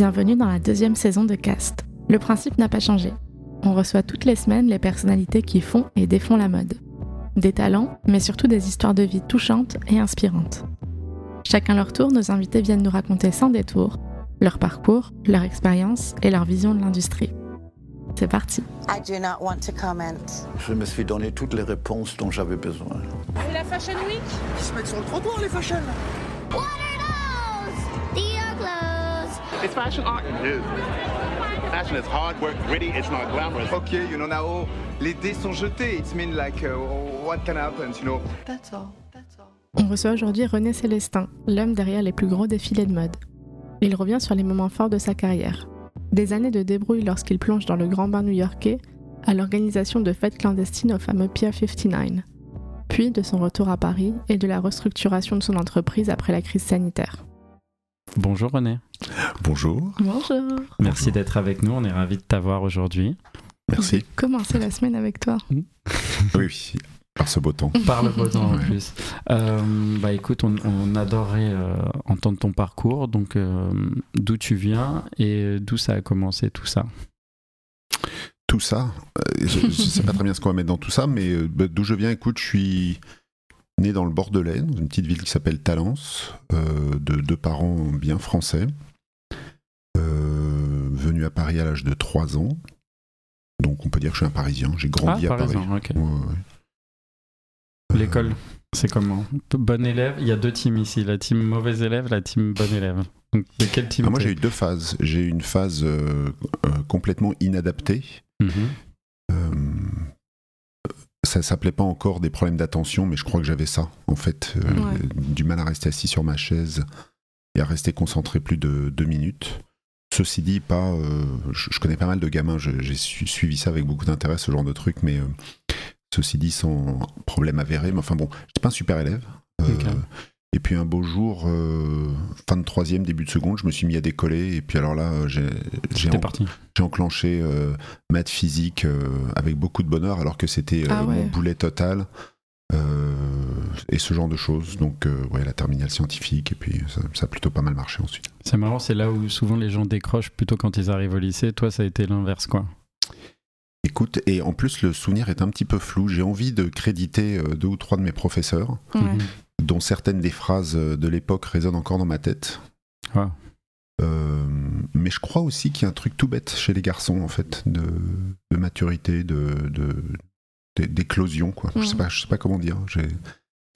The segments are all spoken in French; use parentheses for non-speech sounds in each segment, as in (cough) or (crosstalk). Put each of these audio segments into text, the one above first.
Bienvenue dans la deuxième saison de Cast. Le principe n'a pas changé. On reçoit toutes les semaines les personnalités qui font et défont la mode. Des talents, mais surtout des histoires de vie touchantes et inspirantes. Chacun leur tour, nos invités viennent nous raconter sans détour leur parcours, leur expérience et leur vision de l'industrie. C'est parti. I do not want to comment. Je me suis donné toutes les réponses dont j'avais besoin. Et la Fashion Week? Ils se mettent sur le trottoir, les fashion What are those? The It's fashion art. It is. Fashion is hard work, gritty, it's not glamorous. Okay, you know now les dés sont jetés. It's mean like uh, what can happen, you know? That's all. That's all. On reçoit aujourd'hui René Célestin, l'homme derrière les plus gros défilés de mode. Il revient sur les moments forts de sa carrière. Des années de débrouille lorsqu'il plonge dans le grand bain new-yorkais, à l'organisation de fêtes clandestines au fameux Pier 59. Puis de son retour à Paris et de la restructuration de son entreprise après la crise sanitaire. Bonjour René. Bonjour. Bonjour. Merci d'être avec nous. On est ravis de t'avoir aujourd'hui. Merci. Commencer la semaine avec toi. (laughs) Oui, oui, par ce beau temps. Par le beau temps en Ouais. plus. Euh, bah écoute, on, on adorerait euh, entendre ton parcours. Donc, euh, d'où tu viens et d'où ça a commencé tout ça? Tout ça, euh, je ne sais pas très bien ce qu'on va mettre dans tout ça, mais euh, bah, d'où je viens, écoute, je suis né dans le Bordelais, dans une petite ville qui s'appelle Talence, euh, de deux parents bien français, euh, venu à Paris à l'âge de 3 ans. Donc on peut dire que je suis un Parisien, j'ai grandi ah, à par Paris. exemple, ok. Ouais, ouais. Euh, L'école, c'est comment Bon élève. Il y a deux teams ici la team mauvais élève, la team bon élève. Donc, de quel team Ah, moi j'ai eu deux phases. J'ai eu une phase euh, complètement inadaptée, Mhm. Euh, ça s'appelait pas encore des problèmes d'attention, mais je crois que j'avais ça, en fait. Euh, Ouais. Du mal à rester assis sur ma chaise et à rester concentré plus de deux minutes. Ceci dit, pas, euh, je, je connais pas mal de gamins, j'ai su- suivi ça avec beaucoup d'intérêt, ce genre de truc, mais euh, ceci dit, sans problème avéré. Mais enfin bon, j'étais pas un super élève. Et puis un beau jour, euh, fin de troisième, début de seconde, je me suis mis à décoller. Et puis alors là, euh, j'ai en- enclenché euh, maths physique euh, avec beaucoup de bonheur alors que c'était euh, Ah ouais. mon boulet total euh, et ce genre de choses. Donc euh, ouais, la terminale scientifique et puis ça, ça a plutôt pas mal marché ensuite. C'est marrant, c'est là où souvent les gens décrochent plutôt quand ils arrivent au lycée. Toi, ça a été l'inverse, quoi. Écoute, et en plus le souvenir est un petit peu flou. J'ai envie de créditer deux ou trois de mes professeurs, Ouais. Dont certaines des phrases euh, de l'époque résonnent encore dans ma tête. Ah. Euh, mais je crois aussi qu'il y a un truc tout bête chez les garçons en fait de, de maturité, de, de- d'é- d'éclosion quoi. Je sais pas, je sais pas comment dire.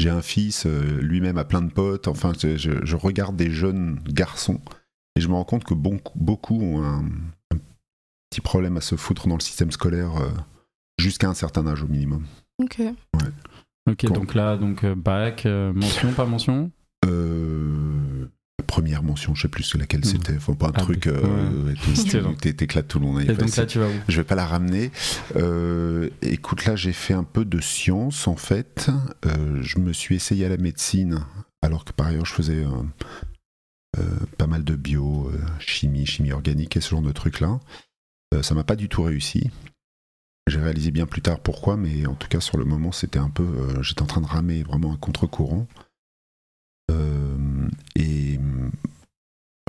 J'ai un fils, euh, lui-même a plein de potes. Enfin, je, je regarde des jeunes garçons et je me rends compte que bon- beaucoup ont un, un petit problème à se foutre dans le système scolaire euh, jusqu'à un certain âge au minimum. Ok. Ok, donc là, donc euh, bac, euh, mention, pas mention Euh, première mention, je sais plus laquelle Mhm. c'était. Faut pas un Ah, truc. ouais. euh, tu- (laughs) T'éclates tout le monde. Et donc là, tu vas où? Je vais pas la ramener. Euh, écoute, là, j'ai fait un peu de science en fait. Je me suis essayé à la médecine, alors que par ailleurs, je faisais pas mal de bio, chimie, chimie organique et ce genre de trucs-là. Euh, ça m'a pas du tout réussi. J'ai réalisé bien plus tard pourquoi, mais en tout cas, sur le moment, c'était un peu. euh, J'étais en train de ramer vraiment un contre-courant. Euh, et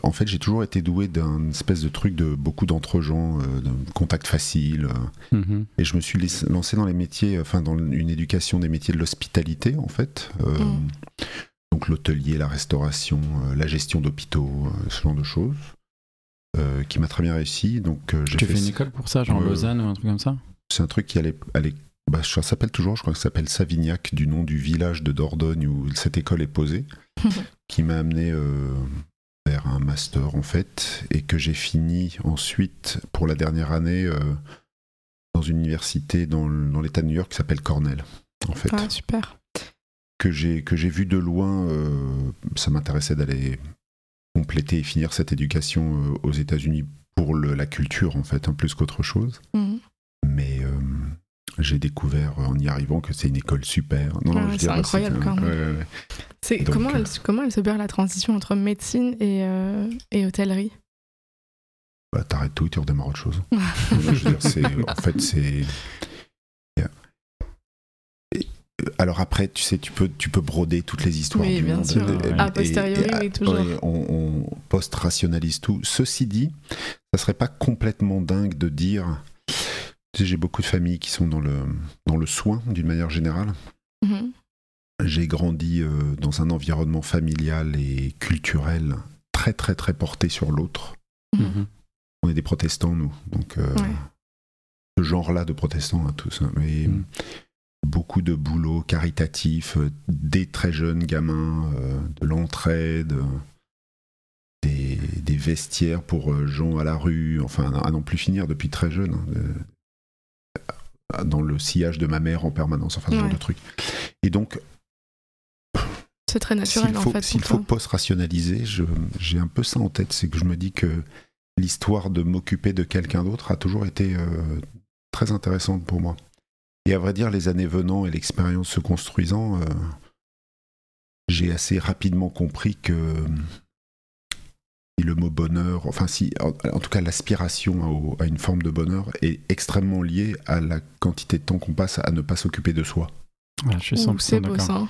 en fait, j'ai toujours été doué d'un espèce de truc de beaucoup d'entre-gens, euh, de contact facile. euh, Mhm. et je me suis lancé dans les métiers, enfin dans une éducation des métiers de l'hospitalité en fait. Euh, Mm. Donc l'hôtelier, la restauration, euh, la gestion d'hôpitaux, euh, ce genre de choses, euh, qui m'a très bien réussi. Donc euh, j'ai Tu fait fais une école pour ça, genre. Lausanne ou un truc comme ça? C'est un truc qui allait, allait- bah, ça s'appelle toujours, je crois que ça s'appelle Savignac, du nom du village de Dordogne où cette école est posée, (laughs) qui m'a amené euh, vers un master en fait, et que j'ai fini ensuite pour la dernière année euh, dans une université dans, l'État de New York qui s'appelle Cornell, en fait, Ah, super. que j'ai que j'ai vu de loin. euh, ça m'intéressait d'aller compléter et finir cette éducation aux États-Unis pour le- la culture en fait, hein, plus qu'autre chose Mhm. J'ai découvert euh, en y arrivant que c'est une école super. Non, non, Ouais, je c'est incroyable, quand même. ouais, ouais, ouais. C'est Donc, comment, euh, elle, comment elle s'opère la transition entre médecine et, euh, et hôtellerie? Bah, T'arrêtes tout et tu redémarres autre chose. (laughs) je veux dire, c'est- en fait, c'est. Alors après, tu sais, tu peux, tu peux broder toutes les histoires Oui, du bien monde. sûr. Et- A posteriori, et- oui, toujours. on, on post-rationalise tout. Ceci dit, ça serait pas complètement dingue de dire. J'ai beaucoup de familles qui sont dans le, dans le soin d'une manière générale. Mhm. J'ai grandi euh, dans un environnement familial et culturel très très très porté sur l'autre. Mhm. On est des protestants, nous. Donc, euh, Ouais. ce genre-là de protestants, hein, tous. hein. Mais beaucoup de boulot caritatif, euh, des très jeunes gamins, euh, de l'entraide, des, des vestiaires pour gens à la rue, enfin, à n'en plus finir depuis très jeune. hein, dans le sillage de ma mère en permanence, enfin, ce genre Ouais. de truc. Et donc, C'est très naturel s'il en faut, fait. s'il faut post-rationaliser, j'ai un peu ça en tête, c'est que je me dis que l'histoire de m'occuper de quelqu'un d'autre a toujours été euh, très intéressante pour moi. Et à vrai dire, les années venant et l'expérience se construisant, euh, j'ai assez rapidement compris que le mot bonheur, enfin si, en, en tout cas l'aspiration à une forme de bonheur est extrêmement liée à la quantité de temps qu'on passe à ne pas s'occuper de soi. Ouais, je suis Ouh, 100% c'est beau ça.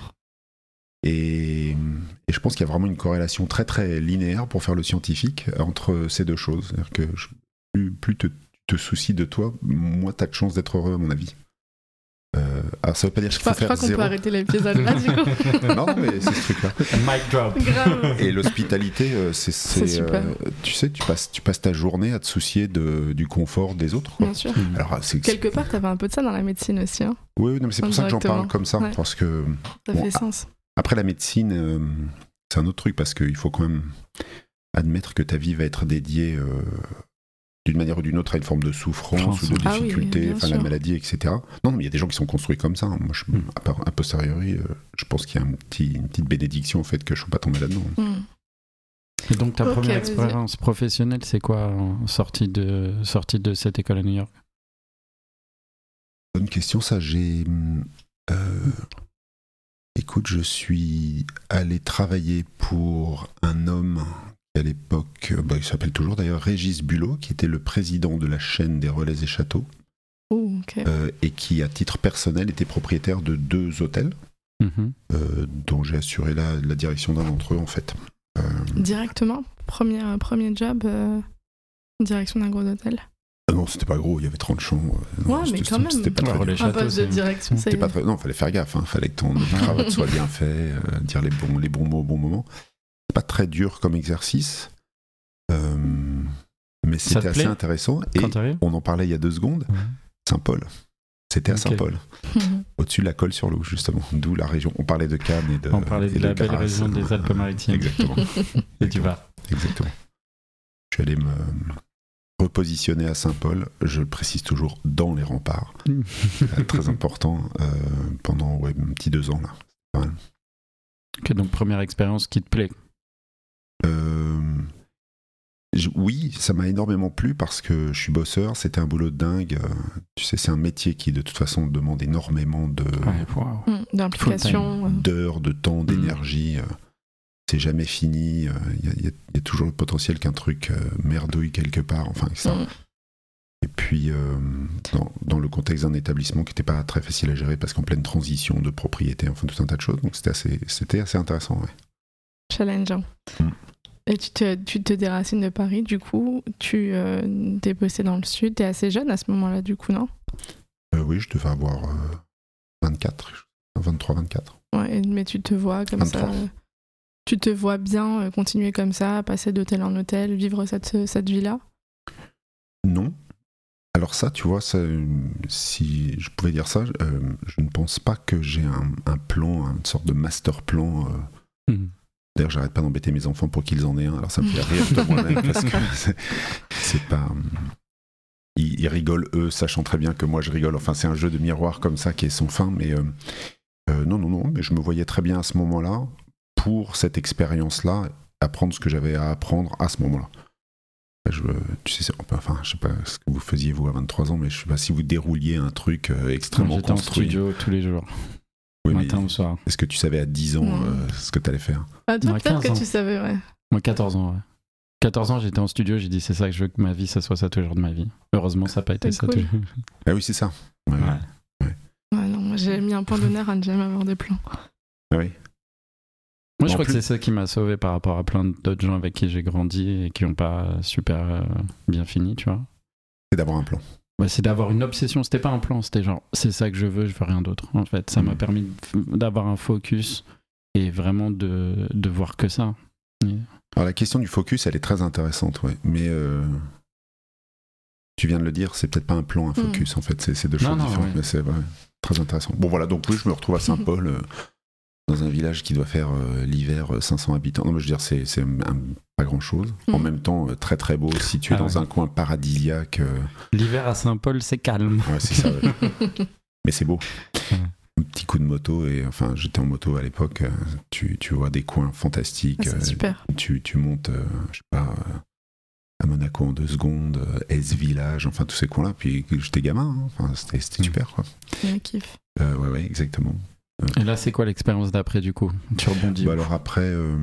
Et, et je pense qu'il y a vraiment une corrélation très très linéaire pour faire le scientifique entre ces deux choses. C'est-à-dire que je- plus, plus te, tu te soucies de toi, moins tu as de chances d'être heureux, à mon avis. Euh, alors ça veut pas dire Je qu'il faut crois, je faire crois qu'on zéro. peut arrêter l'épisode là du coup. (laughs) non, mais c'est ce truc-là. Mic drop. Grave. Et l'hospitalité, euh, c'est, C'est c'est, super. euh, tu sais, tu passes, tu passes ta journée à te soucier de, du confort des autres. quoi. Bien sûr. Alors, c'est, Quelque part, t'avais un peu de ça dans la médecine aussi. Hein. oui, oui, non, mais c'est pour ça que j'en parle comme ça, Ouais. parce que Ça Bon, fait ah, sens. Après la médecine, euh, c'est un autre truc parce qu'il faut quand même admettre que ta vie va être dédiée euh, d'une manière ou d'une autre à une forme de souffrance ou de Ah oui, difficulté, enfin la maladie, etc. Non, mais il y a des gens qui sont construits comme ça. hein. Moi, je, Mm. à part- a posteriori, euh, je pense qu'il y a un petit, une petite bénédiction au fait que je ne sois pas tombé là-dedans. Hmm. Et donc ta première expérience professionnelle, c'est quoi en sortie de, sortie de cette école à New York? Bonne question, ça. J'ai. hum, euh, écoute, je suis allé travailler pour un homme à l'époque, euh, bah, il s'appelle toujours d'ailleurs Régis Bulot, qui était le président de la chaîne des Relais et Châteaux, ok. euh, et qui, à titre personnel, était propriétaire de deux hôtels, Mhm. euh, dont j'ai assuré la, la direction d'un d'entre eux, en fait. Euh, Directement, premier, premier job, euh, direction d'un gros hôtel. ah non, c'était pas gros, il y avait 30 chambres. non, Ouais, mais quand même. C'était pas très. Un poste de direction, pas très... Non, fallait faire gaffe, hein. fallait que ton (laughs) cravate soit bien fait, euh, dire les bons, les bons mots au bon moment. Pas très dur comme exercice, euh, mais c'était assez intéressant. Et on en parlait il y a deux secondes, Ouais. Saint-Paul. C'était à. Saint-Paul, (laughs) au-dessus de la colle sur l'eau, justement, d'où la région. On parlait de Cannes et de. On parlait de la belle Grasse. région des Alpes-Maritimes Exactement. (laughs) et du Var. Exactement. Je suis allé me repositionner à Saint-Paul, je le précise toujours, dans les remparts. (laughs) Très important, euh, pendant ouais, un petit deux ans là. Ok, donc première expérience qui te plaît. Euh, oui, ça m'a énormément plu parce que je suis bosseur, c'était un boulot de dingue. euh, Tu sais, c'est un métier qui de toute façon demande énormément de Ouais, euh, d'heures, de temps, d'énergie. euh, C'est jamais fini. Il y, a- y y toujours le potentiel qu'un truc merdouille quelque part. Enfin, ça. hmm. Et puis, euh, dans, dans le contexte d'un établissement qui n'était pas très facile à gérer parce qu'en pleine transition de propriété, enfin tout un tas de choses. Donc c'était assez, c'était assez intéressant. ouais. Challengeant. Mm. Et tu te, tu te déracines de Paris, du coup, tu euh, t'es bossé dans le sud, t'es assez jeune à ce moment-là, du coup, non? Euh, oui, je devais avoir euh, 24, 23, 24. ouais, Mais tu te vois comme 23. ça. euh, Tu te vois bien euh, continuer comme ça, passer d'hôtel en hôtel, vivre cette, cette vie-là? Non. Alors ça, tu vois, ça, si je pouvais dire ça, euh, je ne pense pas que j'ai un, un plan, une sorte de master plan. euh. D'ailleurs, j'arrête pas d'embêter mes enfants pour qu'ils en aient un. Alors ça me fait rire de moi-même (laughs) parce que c'est- pas. euh, Ils, ils rigolent eux, sachant très bien que moi je rigole. Enfin, c'est un jeu de miroir comme ça qui est sans fin. Mais euh, euh, non, non, non. Mais je me voyais très bien à ce moment-là pour cette expérience-là, apprendre ce que j'avais à apprendre à ce moment-là. Je, tu sais, enfin, je sais pas ce que vous faisiez vous à 23 ans, mais je sais pas si vous dérouliez un truc extrêmement J'étais en studio tous les jours, Oui, matin au soir. Est-ce que tu savais à 10 ans euh, ce que tu allais faire ah, Toi, peut-être 15 que ans. tu savais, ouais. Moi, 14 ans, ouais. 14 ans, j'étais en studio, j'ai dit c'est ça que je veux que ma vie, ça soit ça toujours de ma vie. Heureusement, ça n'a pas été ça cool. toujours. Ah oui, c'est ça. Ouais, Ouais. Ouais, non, moi, j'ai mis un point d'honneur à ne jamais avoir de plan. Ah oui. Moi, je crois plus- que c'est ça qui m'a sauvé par rapport à plein d'autres gens avec qui j'ai grandi et qui n'ont pas super euh, bien fini, tu vois. C'est d'avoir un plan. Ouais, c'est d'avoir une obsession. C'était pas un plan, c'était genre, c'est ça que je veux, je veux rien d'autre. En fait, ça m'a Mhm. permis d'avoir un focus et vraiment de, de voir que ça. Alors la question du focus, elle est très intéressante, ouais. Mais euh, tu viens de le dire, c'est peut-être pas un plan, un focus en fait, c'est c'est deux Non, choses non, différentes, ouais. mais c'est ouais, très intéressant. Bon voilà, donc oui, je me retrouve à Saint-Paul, euh, dans un village qui doit faire euh, l'hiver euh, 500 habitants. Non, mais je veux dire, c'est c'est un- pas grand-chose. En Mhm. même temps, euh, très très beau, situé Ah dans ouais. un coin paradisiaque. euh, L'hiver à Saint-Paul, c'est calme. ouais, c'est ça. ouais. (laughs) mais c'est beau. Un petit coup de moto, et enfin, j'étais en moto à l'époque, euh, tu, tu vois des coins fantastiques. Ah, c'est euh, super. tu, tu montes, euh, je sais pas, euh, à Monaco en deux secondes, euh, S-Village, enfin tous ces coins-là. Puis j'étais gamin, hein. enfin, c'était c'était Mm. super, quoi. Je kiffe. Euh, ouais, ouais, exactement. Et là, c'est quoi l'expérience d'après, du coup Tu rebondis. Bah alors après, euh,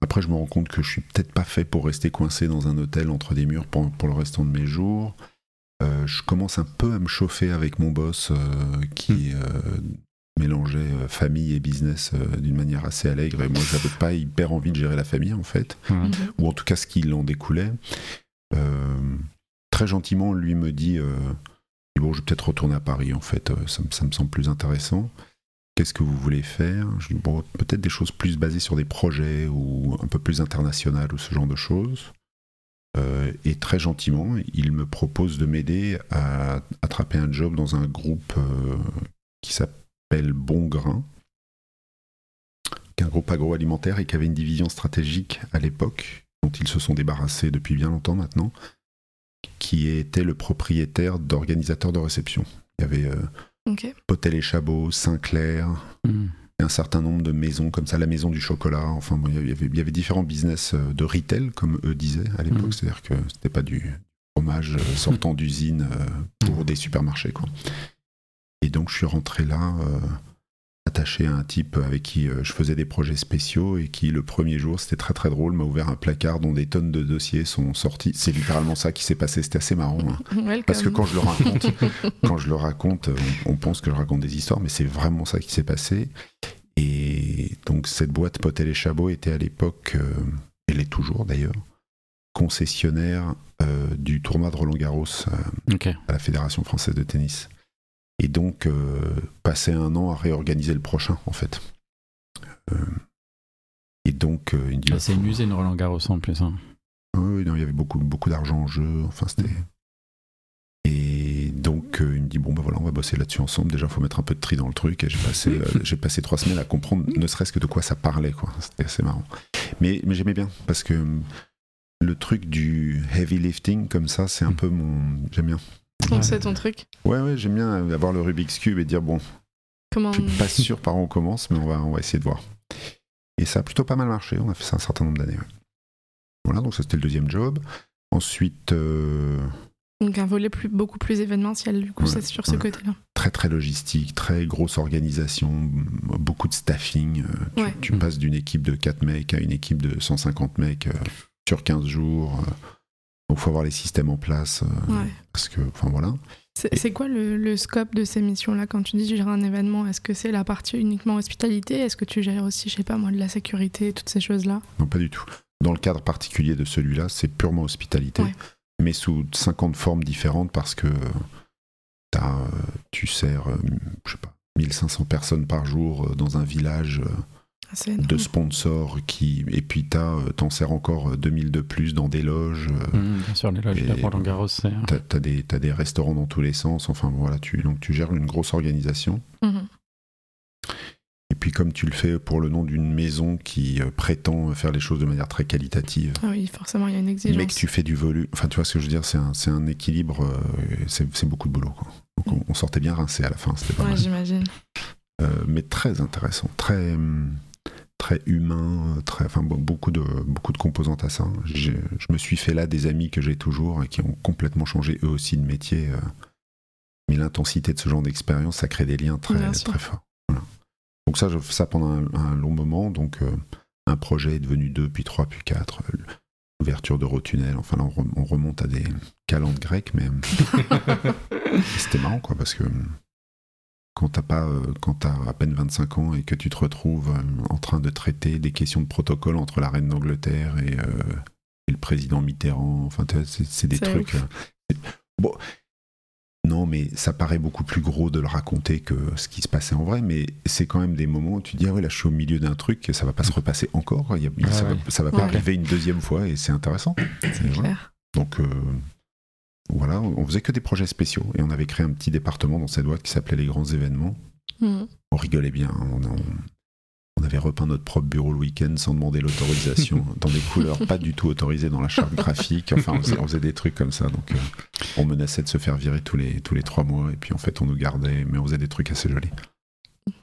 après, je me rends compte que je suis peut-être pas fait pour rester coincé dans un hôtel entre des murs pour, pour le restant de mes jours. Euh, je commence un peu à me chauffer avec mon boss euh, qui euh, mélangeait famille et business euh, d'une manière assez allègre. Et moi, j'avais pas hyper envie de gérer la famille, en fait. Ouais. Mhm. ou en tout cas ce qui en découlait. Euh, très gentiment, lui me dit euh, Bon, je vais peut-être retourner à Paris, en fait, euh, ça me semble plus intéressant. Qu'est-ce que vous voulez faire? Bon, peut-être des choses plus basées sur des projets ou un peu plus internationales ou ce genre de choses. Euh, et très gentiment, il me propose de m'aider à attraper un job dans un groupe euh, qui s'appelle Bon Grain, qui est un groupe agroalimentaire et qui avait une division stratégique à l'époque, dont ils se sont débarrassés depuis bien longtemps maintenant, qui était le propriétaire d'organisateurs de réception. Il y avait euh, Ok. Potel et Chabot, Sinclair, et un certain nombre de maisons comme ça, la maison du chocolat. Enfin, bon, il y avait, il y avait différents business euh, de retail, comme eux disaient à l'époque. Mhm. C'est-à-dire que c'était pas du fromage euh, (laughs) sortant d'usine euh, pour des supermarchés. Quoi. Et donc, je suis rentré là, euh, attaché à un type avec qui euh, je faisais des projets spéciaux et qui, le premier jour, c'était très très drôle, m'a ouvert un placard dont des tonnes de dossiers sont sortis. C'est littéralement ça qui s'est passé. C'était assez marrant. hein. (laughs) Parce que quand je le raconte, (laughs) quand je le raconte, on, on pense que je raconte des histoires, mais c'est vraiment ça qui s'est passé. Et donc cette boîte Potel et Chabot était à l'époque, euh, elle est toujours d'ailleurs, concessionnaire euh, du tournoi de Roland Garros euh, à la Fédération française de tennis. Et donc euh, passer un an à réorganiser le prochain en fait. Euh, et donc euh, il me dit, Bah, c'est une usine Roland Garros en plus. hein. ah oui, non, il y avait beaucoup, beaucoup d'argent en jeu. Enfin, c'était. Et donc, euh, il me dit bon, ben voilà, on va bosser là-dessus ensemble. Déjà, il faut mettre un peu de tri dans le truc. Et j'ai passé, (laughs) j'ai passé trois semaines à comprendre, ne serait-ce que de quoi ça parlait, quoi. C'était assez marrant. Mais, mais j'aimais bien parce que le truc du heavy lifting comme ça, c'est un peu mon. J'aime bien. Donc c'est ton truc. Ouais, ouais, j'aime bien avoir le Rubik's cube et dire bon, Comment je suis pas sûr par où on commence, mais on va, on va essayer de voir. Et ça a plutôt pas mal marché. On a fait ça un certain nombre d'années. ouais. Voilà, donc ça c'était le deuxième job. Ensuite, euh, Donc un volet plus, beaucoup plus événementiel, du coup, Ouais, c'est sur ce ouais. côté-là. très très logistique, très grosse organisation, beaucoup de staffing. euh, Tu, Ouais. tu passes d'une équipe de 4 mecs à une équipe de 150 mecs euh, sur 15 jours. Donc il faut avoir les systèmes en place. euh, Ouais. Parce que, enfin voilà. C'est quoi le, le scope de ces missions-là? Quand tu dis gérer un événement Est-ce que c'est la partie uniquement hospitalité? Est-ce que tu gères aussi, je sais pas moi, de la sécurité, toutes ces choses-là? Non, pas du tout. Dans le cadre particulier de celui-là, c'est purement hospitalité, Ouais. mais sous 50 formes différentes parce que t'as, euh, tu sers, euh, je sais pas, 1500 personnes par jour dans un village euh, de sponsors qui et puis euh, t'en sers encore euh, 2000 de plus dans des loges. euh, Mhm, bien sûr, les loges de Garros, c'est. T'as, t'as des, t'as des restaurants dans tous les sens. Enfin voilà, tu, donc tu gères une grosse organisation. Mhm. Et puis comme tu le fais pour le nom d'une maison qui euh, prétend faire les choses de manière très qualitative, Ah oui, forcément, il y a une exigence. mais que tu fais du volume. Enfin, tu vois ce que je veux dire, c'est un, c'est un équilibre, euh, c'est, c'est beaucoup de boulot. Quoi. Donc on, on sortait bien rincé à la fin, c'était pas Ouais, mal. j'imagine. Euh, mais très intéressant, très, hum, très humain, euh, très, enfin, bon, beaucoup, de, beaucoup de composantes à ça. Je me suis fait là des amis que j'ai toujours et qui ont complètement changé eux aussi de métier. euh. mais l'intensité de ce genre d'expérience, ça crée des liens très, Bien très forts. Voilà. Donc ça, je fais ça pendant un, un long moment. Donc euh, un projet est devenu deux, puis trois, puis quatre. Euh, L'ouverture d'Eurotunnel. Enfin là, on remonte à des calendes grecques, mais (laughs) c'était marrant, quoi, parce que quand t'as pas, euh, quand t'as à peine 25 ans et que tu te retrouves euh, en train de traiter des questions de protocole entre la reine d'Angleterre et, euh, et le président Mitterrand. Enfin, c'est des trucs. euh, bon, non, mais ça paraît beaucoup plus gros de le raconter que ce qui se passait en vrai. Mais c'est quand même des moments où tu dis ah ouais là je suis au milieu d'un truc, ça va pas se repasser encore. Il y a- Ah ça, ouais. va, ça va pas Ouais. arriver une deuxième fois et c'est intéressant. Claire. Donc euh, voilà, on faisait que des projets spéciaux et on avait créé un petit département dans cette boîte qui s'appelait les grands événements. Mhm. On rigolait bien, hein, on, on- on avait repeint notre propre bureau le week-end sans demander l'autorisation, (laughs) dans des couleurs pas du tout autorisées dans la charte graphique. Enfin, on faisait, on faisait des trucs comme ça. Donc, euh, on menaçait de se faire virer tous les, tous les trois mois et puis en fait, on nous gardait, mais on faisait des trucs assez jolis.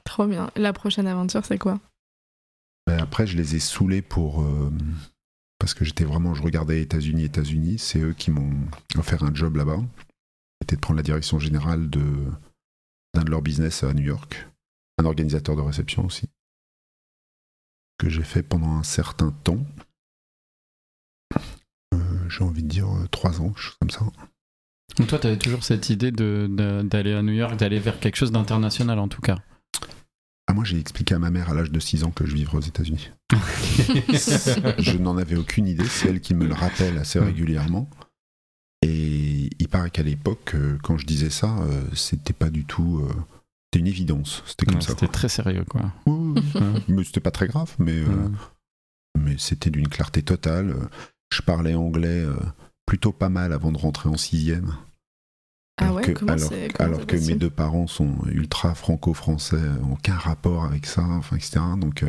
Trop bien. La prochaine aventure, c'est quoi? Ben, après, je les ai saoulés pour. euh, parce que j'étais vraiment. Je regardais États-Unis, États-Unis. C'est eux qui m'ont offert un job là-bas. C'était de prendre la direction générale d'un de leurs business à New York. Un organisateur de réception aussi. Que j'ai fait pendant un certain temps. Euh, j'ai envie de dire euh, trois ans, chose comme ça. Donc toi, tu avais toujours cette idée d'aller à New York, d'aller vers quelque chose d'international en tout cas. Ah, moi, j'ai expliqué à ma mère à l'âge de 6 ans que je vivrais aux États-Unis. (laughs) je n'en avais aucune idée, c'est elle qui me le rappelle assez régulièrement. Et il paraît qu'à l'époque, euh, quand je disais ça, euh, c'était pas du tout. euh, c'était une évidence. C'était comme ça. C'était très sérieux quoi. Oui, oui, oui. Ouais. (laughs) Mais c'était pas très grave, mais, euh, mais c'était d'une clarté totale. Je parlais anglais plutôt pas mal avant de rentrer en sixième. Ah Alors ouais, que, alors, alors mes deux parents sont ultra franco-français, euh, aucun rapport avec ça, enfin, etc. Donc, euh,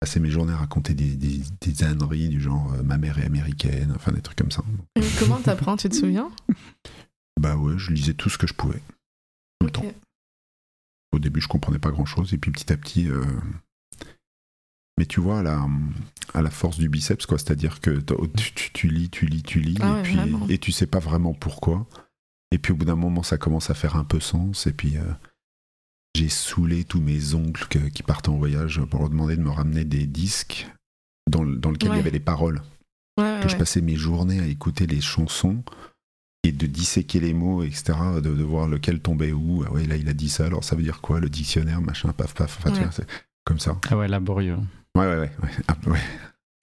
passer mes journées à raconter des, des, des âneries du genre euh, ma mère est américaine, enfin des trucs comme ça. Et Comment t'apprends Tu te souviens? (laughs) Bah ouais, je lisais tout ce que je pouvais, tout le temps. Au début, je comprenais pas grand-chose, et puis petit à petit. euh, Mais tu vois, à la, à la force du biceps, quoi, c'est-à-dire que tu, tu- tu lis, tu lis, tu lis, Ah et, ouais, puis, et tu sais pas vraiment pourquoi. Et puis au bout d'un moment, ça commence à faire un peu sens, et puis. euh, j'ai saoulé tous mes oncles que- qui partaient en voyage pour leur demander de me ramener des disques dans, dans lesquels il y avait des paroles. Ouais, ouais, que je passais mes journées à écouter les chansons et de disséquer les mots, etc., de, de voir lequel tombait où. Ah ouais, là, il a dit ça, alors ça veut dire quoi, le dictionnaire, machin, paf, paf. Enfin, tu Ouais. vois, c'est comme ça. Ah ouais, laborieux. Ouais, ouais, ouais. ouais. (laughs) Ah, ouais. (laughs)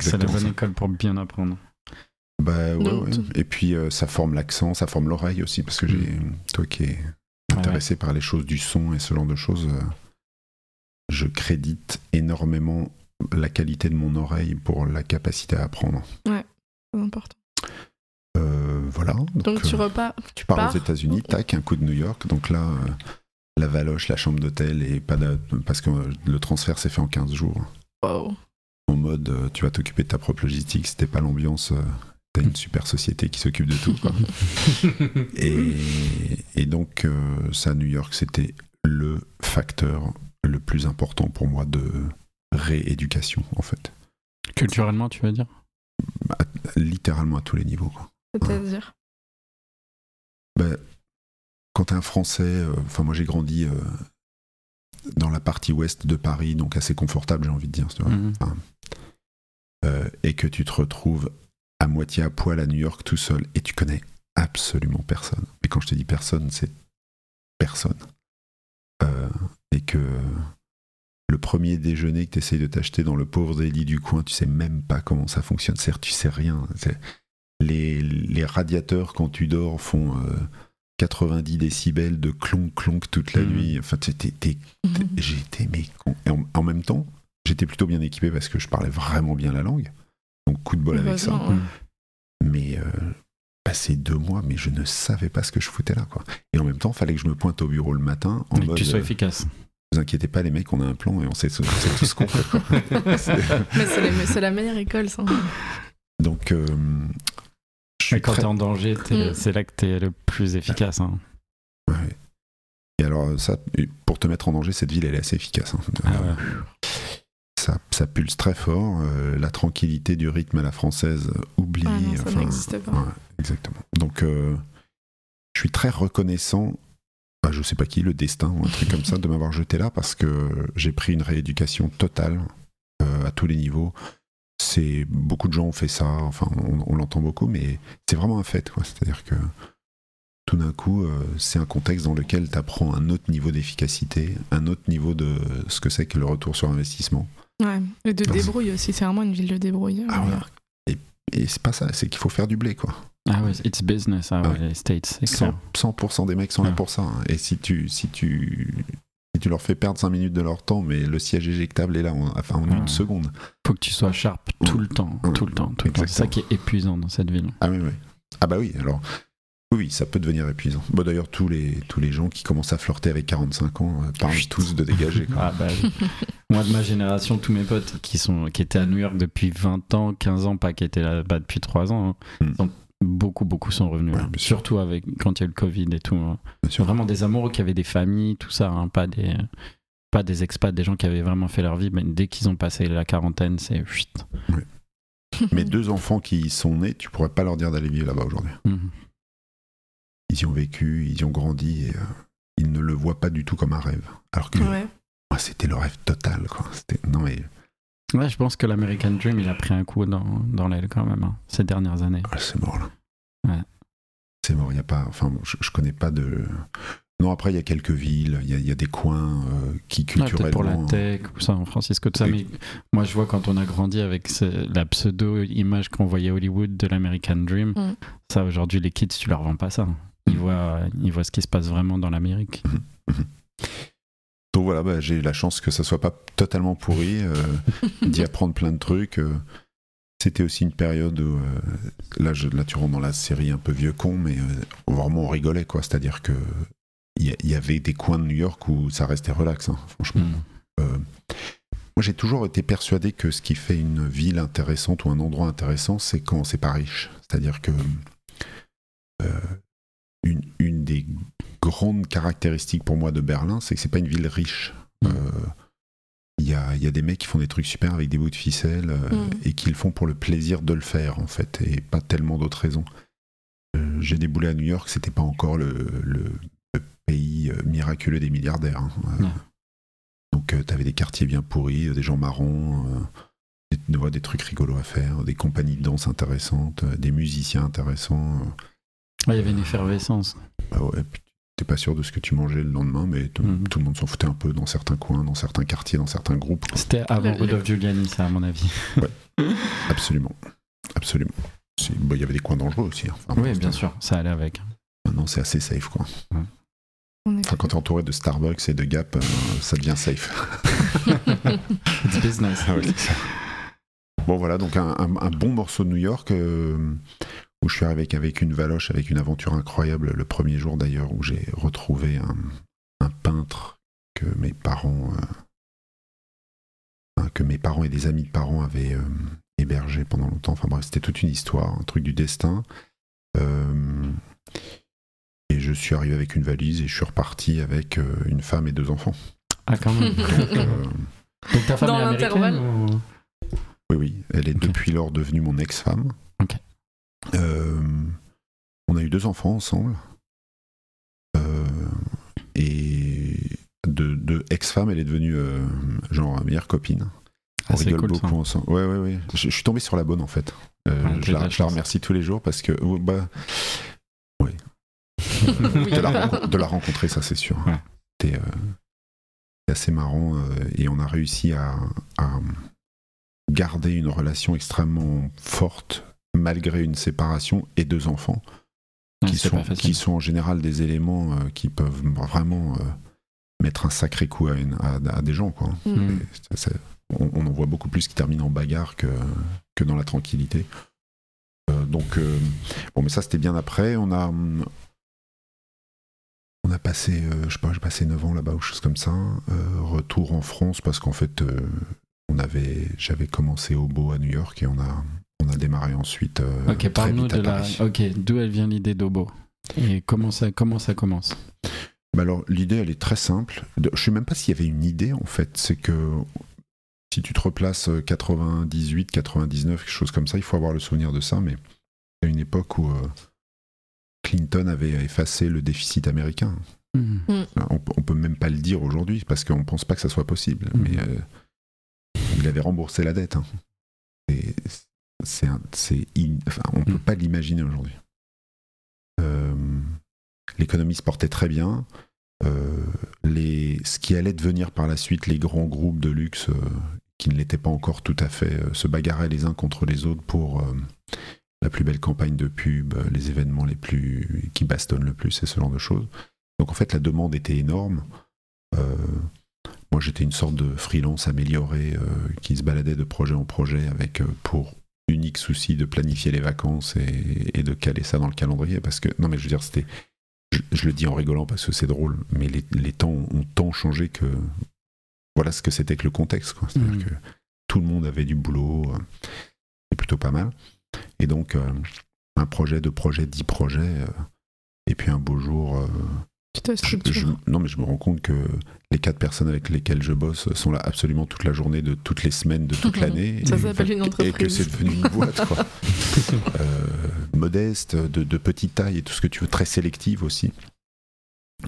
C'est la bonne ça. école pour bien apprendre. Bah, ouais, ouais. Et puis, euh, ça forme l'accent, ça forme l'oreille aussi, parce que j'ai, toi qui es Ouais, intéressé par les choses du son et ce genre de choses, euh, je crédite énormément la qualité de mon oreille pour la capacité à apprendre. C'est important. Euh, voilà. Donc, tu repars, tu pars pars. aux États-Unis, tac, un coup de New York. Donc là, la valoche, la chambre d'hôtel, et pas parce que le transfert s'est fait en 15 jours. Wow. En mode, tu vas t'occuper de ta propre logistique, c'était pas l'ambiance. T'as une super société qui s'occupe de tout. quoi. (laughs) et, et donc, euh, ça, New York, c'était le facteur le plus important pour moi de rééducation, en fait. Culturellement, tu veux dire? À- littéralement à tous les niveaux. C'est-à-dire? Ben, quand t'es un Français, euh, enfin moi j'ai grandi euh, dans la partie ouest de Paris, donc assez confortable, j'ai envie de dire. Mhm. Enfin, euh, et que tu te retrouves à moitié à poil à New York tout seul, et tu connais absolument personne. Mais quand je te dis personne, c'est personne. Euh, et que le premier déjeuner que tu essayes de t'acheter dans le pauvre délit du coin, tu sais même pas comment ça fonctionne. C'est-à-dire, tu sais rien. C'est- Les, les radiateurs, quand tu dors, font euh, 90 décibels de clonk clonk toute la Mhm. nuit. Enfin, t'es- t'es- t'es- j'étais mais con. Et en, en même temps, j'étais plutôt bien équipé parce que je parlais vraiment bien la langue. Donc coup de bol avec ça. Ouais. Mais euh, passé deux mois, mais je ne savais pas ce que je foutais là, quoi. Et en même temps, fallait que je me pointe au bureau le matin en Et que tu sois euh, efficace. vous inquiétez pas, les mecs, on a un plan et on sait, on sait tout ce qu'on fait. quoi. (laughs) C'est- Mais c'est les- c'est la meilleure école, ça. Donc, euh, je suis Mais quand très- t'es en danger, t'es- Mm. c'est là que t'es le plus efficace. hein. Ouais. Et alors, ça, pour te mettre en danger, cette ville, elle est assez efficace. hein. Ah ouais. Ça, ça pulse très fort. euh, la tranquillité du rythme à la française, oublie. Ah non, ça enfin, n'existe pas. ouais, exactement. Donc, euh, je suis très reconnaissant. bah, je sais pas qui, le destin ou un truc comme ça, de m'avoir jeté là parce que j'ai pris une rééducation totale euh, à tous les niveaux. C'est beaucoup de gens ont fait ça. Enfin, on, on l'entend beaucoup, mais c'est vraiment un fait. C'est-à-dire que tout d'un coup, euh, c'est un contexte dans lequel tu apprends un autre niveau d'efficacité, un autre niveau de ce que c'est que le retour sur investissement. Ouais. Et de débrouille aussi, c'est vraiment une ville de débrouille. Ah ouais. York. Et c'est pas ça, c'est qu'il faut faire du blé, quoi. Ah ouais, it's business, ah ouais, Ouais. les States, c'est 100%, clair. 100% des mecs sont là pour ça. hein. Et si tu, si, tu, si tu leur fais perdre 5 minutes de leur temps, mais le siège éjectable est là en, enfin, en Ouais. une seconde. Faut que tu sois sharp tout le temps, Ouais. tout le temps, tout le temps. C'est ça qui est épuisant dans cette ville. Ah oui, oui. Ah bah oui, alors. Oui, oui, ça peut devenir épuisant. Bon, d'ailleurs, tous les, tous les gens qui commencent à flirter avec 45 ans euh, parlent tous de dégager. quoi. Ah bah oui. (laughs) Moi de ma génération, tous mes potes qui sont qui étaient à New York depuis 20 ans, 15 ans, pas qui étaient là-bas depuis 3 ans, hein, Hmm. sont- beaucoup beaucoup sont revenus. Ouais, sûr. Surtout avec quand il y a eu le Covid et tout. hein. Bien sûr. Vraiment des amoureux qui avaient des familles, tout ça, hein, pas des pas des expats, des gens qui avaient vraiment fait leur vie, mais dès qu'ils ont passé la quarantaine, c'est chut. Mes deux enfants qui y sont nés, tu pourrais pas leur dire d'aller vivre là-bas aujourd'hui. Mhm. Ils y ont vécu, ils y ont grandi et euh, ils ne le voient pas du tout comme un rêve. Alors que Ouais. moi, c'était le rêve total. Quoi. C'était- Non, mais Ouais, je pense que l'American Dream, il a pris un coup dans, dans l'aile quand même, hein, ces dernières années. ah, c'est mort là. Ouais. C'est mort, il y a pas. Enfin, je, je connais pas de. Non, après, il y a quelques villes, il y a, il y a des coins euh, qui culturellement. peut-être pour la tech ou San Francisco, tout ça. Mais moi, je vois quand on a grandi avec ce- la pseudo-image qu'on voyait à Hollywood de l'American Dream, Mm. ça, aujourd'hui, les kids, tu leur vends pas ça. Ils voient, ils voient ce qui se passe vraiment dans l'Amérique. (laughs) Donc voilà, bah, j'ai eu la chance que ça soit pas totalement pourri, euh, (laughs) d'y apprendre plein de trucs. euh. C'était aussi une période où, euh, là, je, là, tu rentres dans la série un peu vieux con, mais euh, vraiment on rigolait, quoi. C'est-à-dire que il y, avait des coins de New York où ça restait relax, hein, franchement. Mm. Moi, j'ai toujours été persuadé que ce qui fait une ville intéressante ou un endroit intéressant, c'est quand c'est pas riche. C'est-à-dire que une, une des grandes caractéristiques pour moi de Berlin, c'est que c'est pas une ville riche. Mm. Euh, Il y, a, il y a des mecs qui font des trucs super avec des bouts de ficelle euh, Mm. et qui le font pour le plaisir de le faire, en fait, et pas tellement d'autres raisons. Euh, j'ai déboulé à New York, c'était pas encore le, le- le pays miraculeux des milliardaires. hein. Euh, donc, tu avais des quartiers bien pourris, des gens marrons, des, trucs rigolos à faire, des compagnies de danse intéressantes, des musiciens intéressants. Ouais, il y avait une effervescence. Bah ouais, puis t'es pas sûr de ce que tu mangeais le lendemain, mais tout, Mhm. tout le monde s'en foutait un peu dans certains coins, dans certains quartiers, dans certains groupes. C'était avant Rudolph Giuliani, ça, à mon avis. Absolument. Absolument. C'est- bah, Il y avait des coins dangereux aussi. hein. Enfin, Oui, bien sûr, ça allait avec. Maintenant, c'est assez safe, quoi. Est Enfin, quand t'es entouré de Starbucks et de Gap, euh, ça devient safe. (laughs) It's business. Ah ouais, c'est ça. Bon voilà, donc un, un- un bon morceau de New York euh, où je suis arrivé avec, une valoche, avec une aventure incroyable le premier jour d'ailleurs où j'ai retrouvé un, un peintre que mes parents euh, que mes parents et des amis de parents avaient euh, hébergé pendant longtemps. Enfin bref, c'était toute une histoire, un truc du destin. Euh, et je suis arrivé avec une valise et je suis reparti avec euh, une femme et deux enfants. Ah, quand même. (laughs) Donc, euh, Donc ta femme Dans est américaine ou- Oui, oui, elle est depuis lors devenue mon ex-femme. Ok. Euh, on a eu deux enfants ensemble. Euh, et de, de ex-femme, elle est devenue euh, genre meilleure copine. Ah, on c'est rigole cool, beaucoup ça. ensemble. Ouais, ouais, ouais. Je, je suis tombé sur la bonne en fait. Euh, Ouais, je, la, je remercie tous les jours parce que. oh, bah, Oui. de, la, de la rencontrer, ça c'est sûr. Ouais. C'était euh, assez marrant euh, et on a réussi à, à garder une relation extrêmement forte malgré une séparation et deux enfants qui, sont, qui en général des éléments euh, qui peuvent vraiment euh, mettre un sacré coup à, une- à- à des gens. Quoi. Mm. Et ça- ça- on, on en voit beaucoup plus qui terminent en bagarre que, que dans la tranquillité. Euh, donc, euh, bon, mais ça c'était bien après. On a, on a passé, euh, je sais pas, j'ai passé 9 ans là-bas ou chose comme ça. Euh, retour en France parce qu'en fait, euh, on avait, j'avais commencé au beau à New York et on a, on a démarré ensuite. euh, Ok, très parle-nous de la. Ok, d'où elle vient l'idée d'Obo Et comment ça, comment ça commence Bah alors, l'idée, elle est très simple. Je sais même pas s'il y avait une idée, en fait. C'est que si tu te replaces euh, 98, 99, quelque chose comme ça, il faut avoir le souvenir de ça, mais à une époque où euh, Clinton avait effacé le déficit américain. Hmm. On, on peut même pas le dire aujourd'hui parce qu'on pense pas que ça soit possible, Mhm. mais euh, il avait remboursé la dette. hein. Et c'est enfin, on peut Mhm. pas l'imaginer aujourd'hui. Euh, l'économie se portait très bien. Euh, les, ce qui allait devenir par la suite les grands groupes de luxe euh, qui ne l'étaient pas encore tout à fait, se bagarraient les uns contre les autres pour la plus belle campagne de pub, les événements les plus qui bastonnent le plus et ce genre de choses. Donc en fait la demande était énorme. Moi j'étais une sorte de freelance amélioré euh, qui se baladait de projet en projet avec euh, pour unique souci de planifier les vacances et, et de caler ça dans le calendrier parce que non mais je veux dire c'était je, je le dis en rigolant parce que c'est drôle mais les, les temps ont tant changé que voilà ce que c'était que le contexte c'est-à-dire Mhm. que tout le monde avait du boulot euh, c'est plutôt pas mal et donc euh, un projet deux projets dix projets euh, et puis un beau jour euh, je- structures. je- non, mais je me rends compte que les quatre personnes avec lesquelles je bosse sont là absolument toute la journée, de toutes les semaines, de toute (laughs) l'année. Ça Et- s'appelle une Et que entreprise. c'est devenu une boîte, quoi. (laughs) Euh, modeste, de, de petite taille et tout ce que tu veux, très sélective aussi.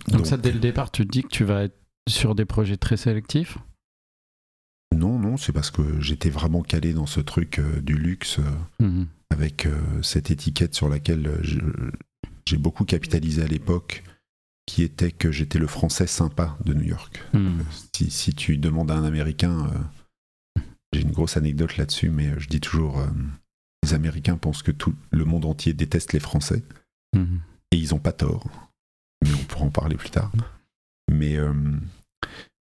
Donc, ça, dès le départ, tu te dis que tu vas être sur des projets très sélectifs? Non, non, c'est parce que j'étais vraiment calé dans ce truc euh, du luxe. euh, Mhm. avec euh, cette étiquette sur laquelle j'ai beaucoup capitalisé à l'époque, qui était que j'étais le français sympa de New York. Mhm. Si, si tu demandes à un Américain, euh, j'ai une grosse anecdote là-dessus, mais euh, je dis toujours, euh, les Américains pensent que tout le monde entier déteste les Français, Mhm. et ils n'ont pas tort, mais on pourra en parler plus tard. Mais euh,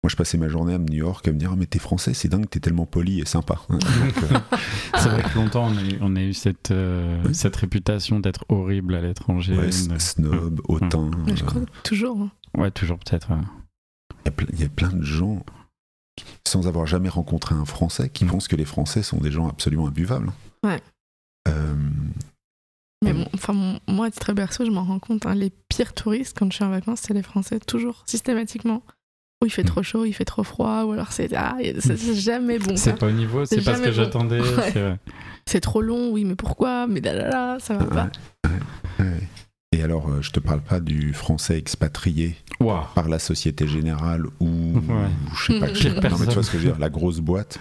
moi, je passais ma journée à New York à me dire, Ah, mais t'es français, c'est dingue, t'es tellement poli et sympa. (laughs) Donc, euh, (laughs) C'est vrai que longtemps, on a eu, on a eu cette, euh, Ouais. cette réputation d'être horrible à l'étranger. ouais, Une- snob, hautain. Mais je euh, crois que toujours. hein. Ouais, toujours peut-être. ouais. Il y a plein- il y, a plein de gens, qui, sans avoir jamais rencontré un Français, qui pensent que les Français sont des gens absolument imbuvables. Ouais. Euh, Mais Mm. bon, enfin, mon- moi, à titre perso, je m'en rends compte. hein, les pires touristes, quand je suis en vacances, c'est les Français, toujours, systématiquement. Ou il fait trop chaud, il fait trop froid, ou alors c'est ah, c'est jamais bon. C'est pas au niveau, c'est pas ce que bon. j'attendais. Ouais. c'est trop long, oui, mais pourquoi? Mais là, là, là, ça va pas. ouais, ouais. Et alors, euh, je te parle pas du Français expatrié par la Société Générale ou, Ouais. ou je sais pas. Je- non, mais tu vois ce que je veux dire La grosse boîte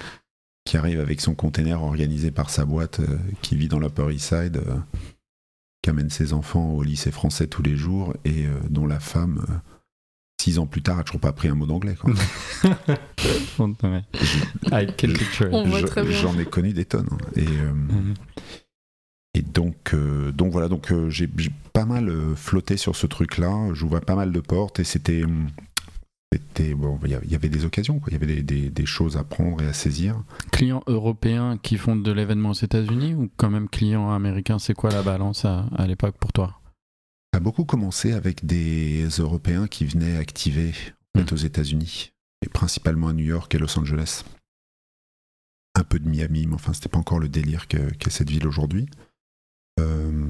qui arrive avec son container organisé par sa boîte euh, qui vit dans l'Upper East Side, euh, qui amène ses enfants au lycée français tous les jours et euh, dont la femme, euh, six ans plus tard, a toujours pas appris un mot d'anglais. (laughs) Je-. J'en ai connu des tonnes. hein. Et, euh, Mhm. et donc, euh, donc voilà, donc euh, j'ai j'ai pas mal flotté sur ce truc-là. J'ouvrais pas mal de portes et c'était, c'était bon, il y avait des occasions. Il y avait des, des- des choses à prendre et à saisir. Clients européens qui font de l'événement aux États-Unis ou quand même clients américains C'est quoi la balance à, à l'époque pour toi? Ça a beaucoup commencé avec des Européens qui venaient activer en fait, aux États-Unis et principalement à New York et Los Angeles. Un peu de Miami, mais enfin, c'était pas encore le délire que- qu'est cette ville aujourd'hui. Euh,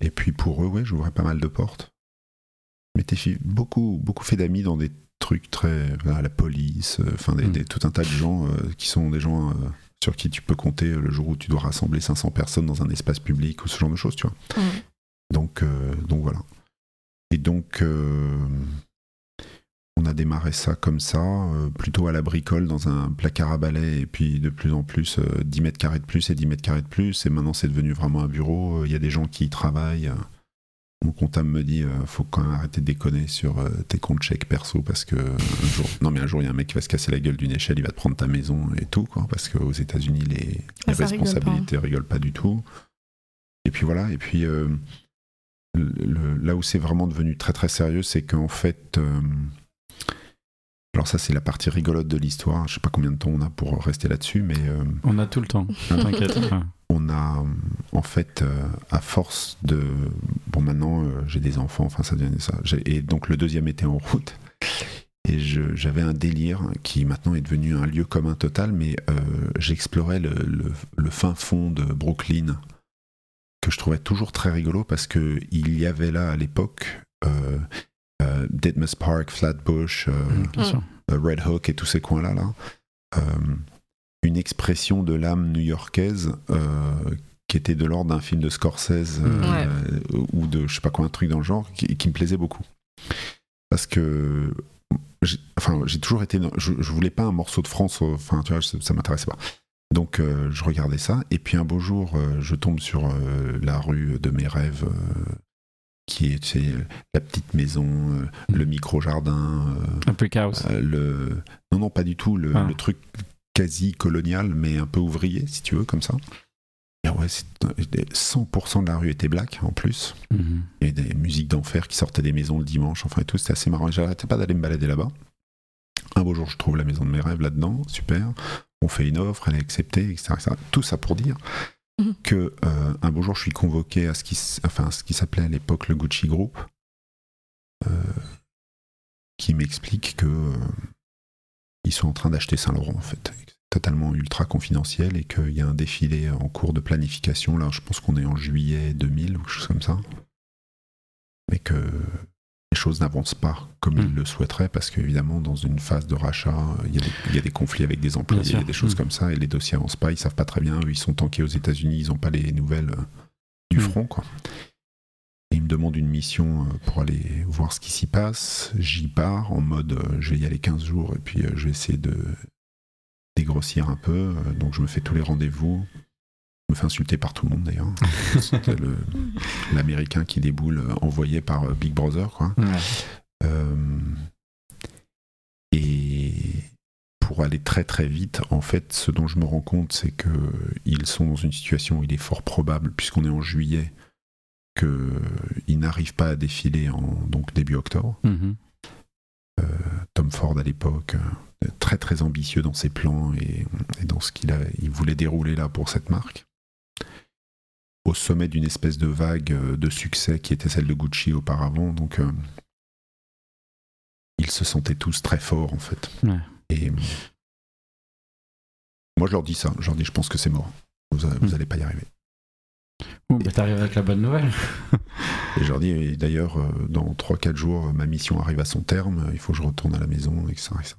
et puis pour eux, ouais, j'ouvrais pas mal de portes. Fait beaucoup, beaucoup fait d'amis dans des trucs très. voilà, la police, euh, enfin, des- Mm. des- tout un tas de gens euh, qui sont des gens euh, sur qui tu peux compter le jour où tu dois rassembler 500 personnes dans un espace public ou ce genre de choses, tu vois. Mhm. Donc, euh, donc voilà. Et donc, euh, on a démarré ça comme ça, euh, plutôt à la bricole dans un placard à balai, et puis de plus en plus, euh, 10 mètres carrés de plus et 10 mètres carrés de plus, et maintenant c'est devenu vraiment un bureau. Il y a des gens qui y travaillent. Mon comptable me dit, faut quand même arrêter de déconner sur tes comptes chèques perso parce que un jour, non mais un jour il y a un mec qui va se casser la gueule d'une échelle, il va te prendre ta maison et tout quoi, parce qu'aux États-Unis les, les Ah, ça rigole pas, responsabilités rigolent pas du tout. Et puis voilà, et puis le- là où c'est vraiment devenu très très sérieux, c'est qu'en fait, euh, alors ça c'est la partie rigolote de l'histoire. Je sais pas combien de temps on a pour rester là-dessus, mais euh, On a tout le temps, (laughs) t'inquiète. On a en fait euh, à force de bon maintenant j'ai des enfants, enfin ça devient ça. Et donc le deuxième était en route. Et j'avais un délire qui maintenant est devenu un lieu commun total, mais j'explorais le, le- le fin fond de Brooklyn, que je trouvais toujours très rigolo parce que il y avait là à l'époque euh, euh, Park, Flatbush, euh, sûr. euh, Red Hook et tous ces coins-là, là, euh, une expression de l'âme new-yorkaise euh, qui était de l'ordre d'un film de Scorsese euh, ou de je sais pas quoi, un truc dans le genre, qui, qui me plaisait beaucoup. Parce que j'ai- enfin, j'ai toujours été. Je, je voulais pas un morceau de France, enfin, tu vois, ça, ça m'intéressait pas. Donc, euh, je regardais ça, et puis un beau jour, euh, je tombe sur euh, la rue de mes rêves, qui est tu sais, la petite maison, le micro-jardin, euh, Un brick house. le... Non, non, pas du tout, le, Ah. le truc quasi colonial, mais un peu ouvrier, si tu veux, comme ça. Et ouais, c'est- 100% de la rue était black, en plus. Mhm. Il y avait des musiques d'enfer qui sortaient des maisons le dimanche, enfin et tout, c'était assez marrant. J'arrêtais pas d'aller me balader là-bas. Un beau jour, je trouve la maison de mes rêves là-dedans, super. On fait une offre, elle est acceptée, etc. etc. Tout ça pour dire Mhm. que euh, un beau jour, je suis convoqué à ce qui, s- enfin, à ce qui s'appelait à l'époque le Gucci Group, euh, qui m'explique que euh, ils sont en train d'acheter Saint-Laurent en fait, totalement ultra confidentiel et qu'il y a un défilé en cours de planification. Là, je pense qu'on est en juillet 2000 ou quelque chose comme ça, mais que les choses n'avancent pas comme Mm. ils le souhaiteraient parce qu'évidemment, dans une phase de rachat, il y a des, il y a des conflits avec des employés, Bien sûr. des choses Mm. comme ça, et les dossiers avancent pas, ils savent pas très bien. Eux, Ils sont tankés aux États-Unis, ils n'ont pas les nouvelles euh, du Mm. front, quoi. Et ils me demandent une mission euh, pour aller voir ce qui s'y passe. J'y pars en mode euh, je vais y aller 15 jours et puis je vais essayer de dégrossir un peu. Donc je me fais tous les rendez-vous. Je me fais insulter par tout le monde d'ailleurs. (laughs) C'était l'américain qui déboule euh, envoyé par euh, Big Brother, quoi. Ouais. Euh, et pour aller très très vite, en fait, ce dont je me rends compte, c'est que ils sont dans une situation où il est fort probable, puisqu'on est en juillet, qu'ils n'arrivent pas à défiler en donc début octobre. Mhm. Tom Ford à l'époque, très très ambitieux dans ses plans et, et dans ce qu'il a- il voulait dérouler là pour cette marque. Au sommet d'une espèce de vague euh, de succès qui était celle de Gucci auparavant, donc euh, ils se sentaient tous très forts en fait. Ouais. Et euh, moi je leur dis ça, je leur dis je pense que c'est mort, vous, a- vous Mm. allez pas y arriver. Ouh, bah, T'arrives avec la bonne nouvelle. Et je leur dis, d'ailleurs, dans 3-4 jours, ma mission arrive à son terme, il faut que je retourne à la maison, etc. etc.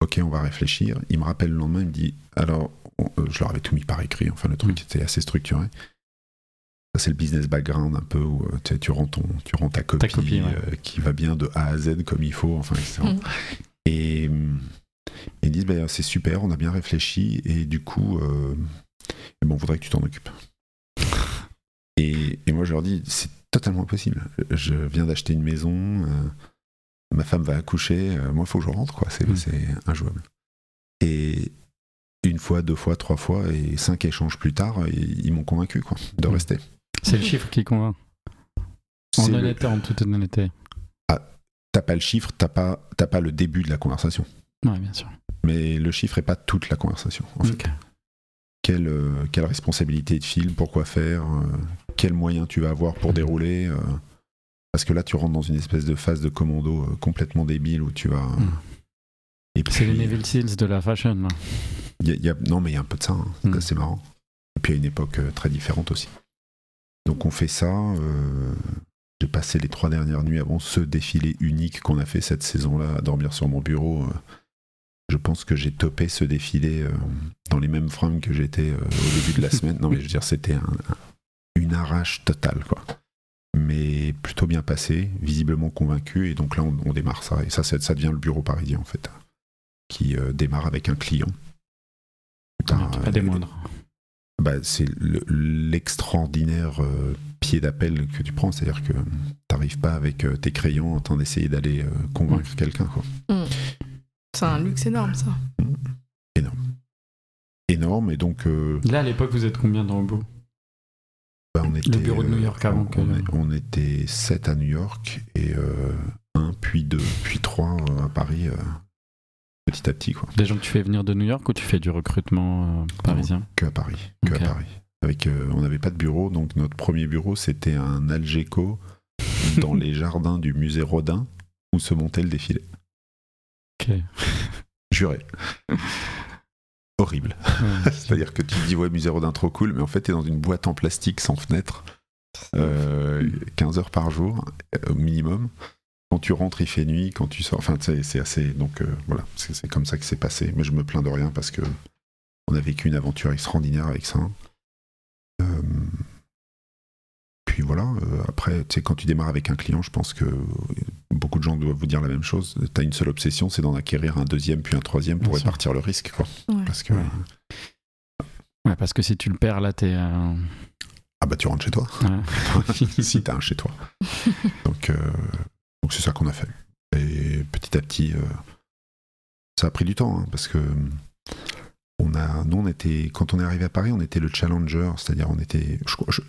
Ok, on va réfléchir. Il me rappelle le lendemain, il me dit, alors, on- je leur avais tout mis par écrit, enfin, le truc Mm. était assez structuré. C'est le business background un peu où euh, tu, sais, tu rends, ton, tu rends ta copie, copie, ouais. euh, qui va bien de A à Z comme il faut, enfin, etc. (laughs) Et ils disent, bah, c'est super, on a bien réfléchi, et du coup, euh, bon, on voudrait que tu t'en occupes. (laughs) Et, et moi, je leur dis, c'est totalement impossible. Je viens d'acheter une maison, euh, ma femme va accoucher, moi, il faut que je rentre, quoi. C'est Mm. c'est injouable. Et une fois, deux fois, trois fois, et cinq échanges plus tard, ils m'ont convaincu, quoi, de Mm. rester. C'est le chiffre qui convainc. En C'est le- honnêteté, en toute honnêteté. T'as pas le chiffre, t'as pas, t'as pas le début de la conversation. Ouais, bien sûr. Mais le chiffre est pas toute la conversation, en fait. Quelle, euh, quelle responsabilité de file, pourquoi faire, euh, quels moyens tu vas avoir pour dérouler. euh, parce que là, tu rentres dans une espèce de phase de commando complètement débile où tu vas. Mm. Et C'est les Neville Seals de la fashion. là. il y a- il y a- non, mais il y a un peu de ça, hein, c'est Mm. assez marrant. Et puis à une époque très différente aussi. Donc on fait ça. euh, J'ai passé les trois dernières nuits avant ce défilé unique qu'on a fait cette saison-là à dormir sur mon bureau. euh, je pense que j'ai topé ce défilé euh, dans les mêmes fringues que j'étais euh, au début de la (laughs) semaine. Non, mais je veux dire, c'était un- un- une arrache totale, quoi. Mais plutôt bien passé, visiblement convaincu, et donc là, on, on démarre ça. Et ça, ça devient le bureau parisien, en fait, qui démarre avec un client. Pas des moindres. Bah, c'est le- l'extraordinaire euh, pied d'appel que tu prends, c'est-à-dire que t'arrives pas avec euh, tes crayons en train d'essayer d'aller euh, convaincre quelqu'un. Quoi. C'est un luxe énorme, ça. Énorme, et donc euh, Là, à l'époque, vous êtes combien dans le bureau bah, on était, bureau de New York avant on, que- on était 7 à New York, et euh, un, puis deux, puis trois euh, à Paris, euh, petit à petit, quoi. Des gens que tu fais venir de New York ou tu fais du recrutement euh, parisien Que à Paris, que à Paris. Avec, euh, on n'avait pas de bureau, donc notre premier bureau, c'était un Algeco (laughs) dans les jardins du musée Rodin, où se montait le défilé. Ok. (laughs) Juré. (laughs) Horrible. Ouais. C'est-à-dire que tu te dis, ouais, musée Rodin, trop cool, mais en fait, t'es dans une boîte en plastique sans fenêtre, euh, 15 heures par jour, euh, au minimum. Quand tu rentres, il fait nuit, quand tu sors, enfin, tu sais, c'est assez. Donc euh, voilà, c'est comme ça que c'est passé. Mais je me plains de rien parce que on a vécu une aventure extraordinaire avec ça. Euh, puis voilà, euh, après, tu sais, quand tu démarres avec un client, je pense que beaucoup de gens doivent vous dire la même chose. Tu as une seule obsession, c'est d'en acquérir un deuxième, puis un troisième pour Bien sûr. répartir le risque. Quoi. Ouais. Parce que, Ouais. Ouais, parce que si tu le perds, là, t'es. euh, Ah bah tu rentres chez toi. Ouais. (laughs) si t'as un chez toi. (laughs) donc euh, donc c'est ça qu'on a fait. Et petit à petit, euh, ça a pris du temps hein, parce que on a, nous on était, quand on est arrivé à Paris, on était le challenger, c'est-à-dire on était, je, crois- je-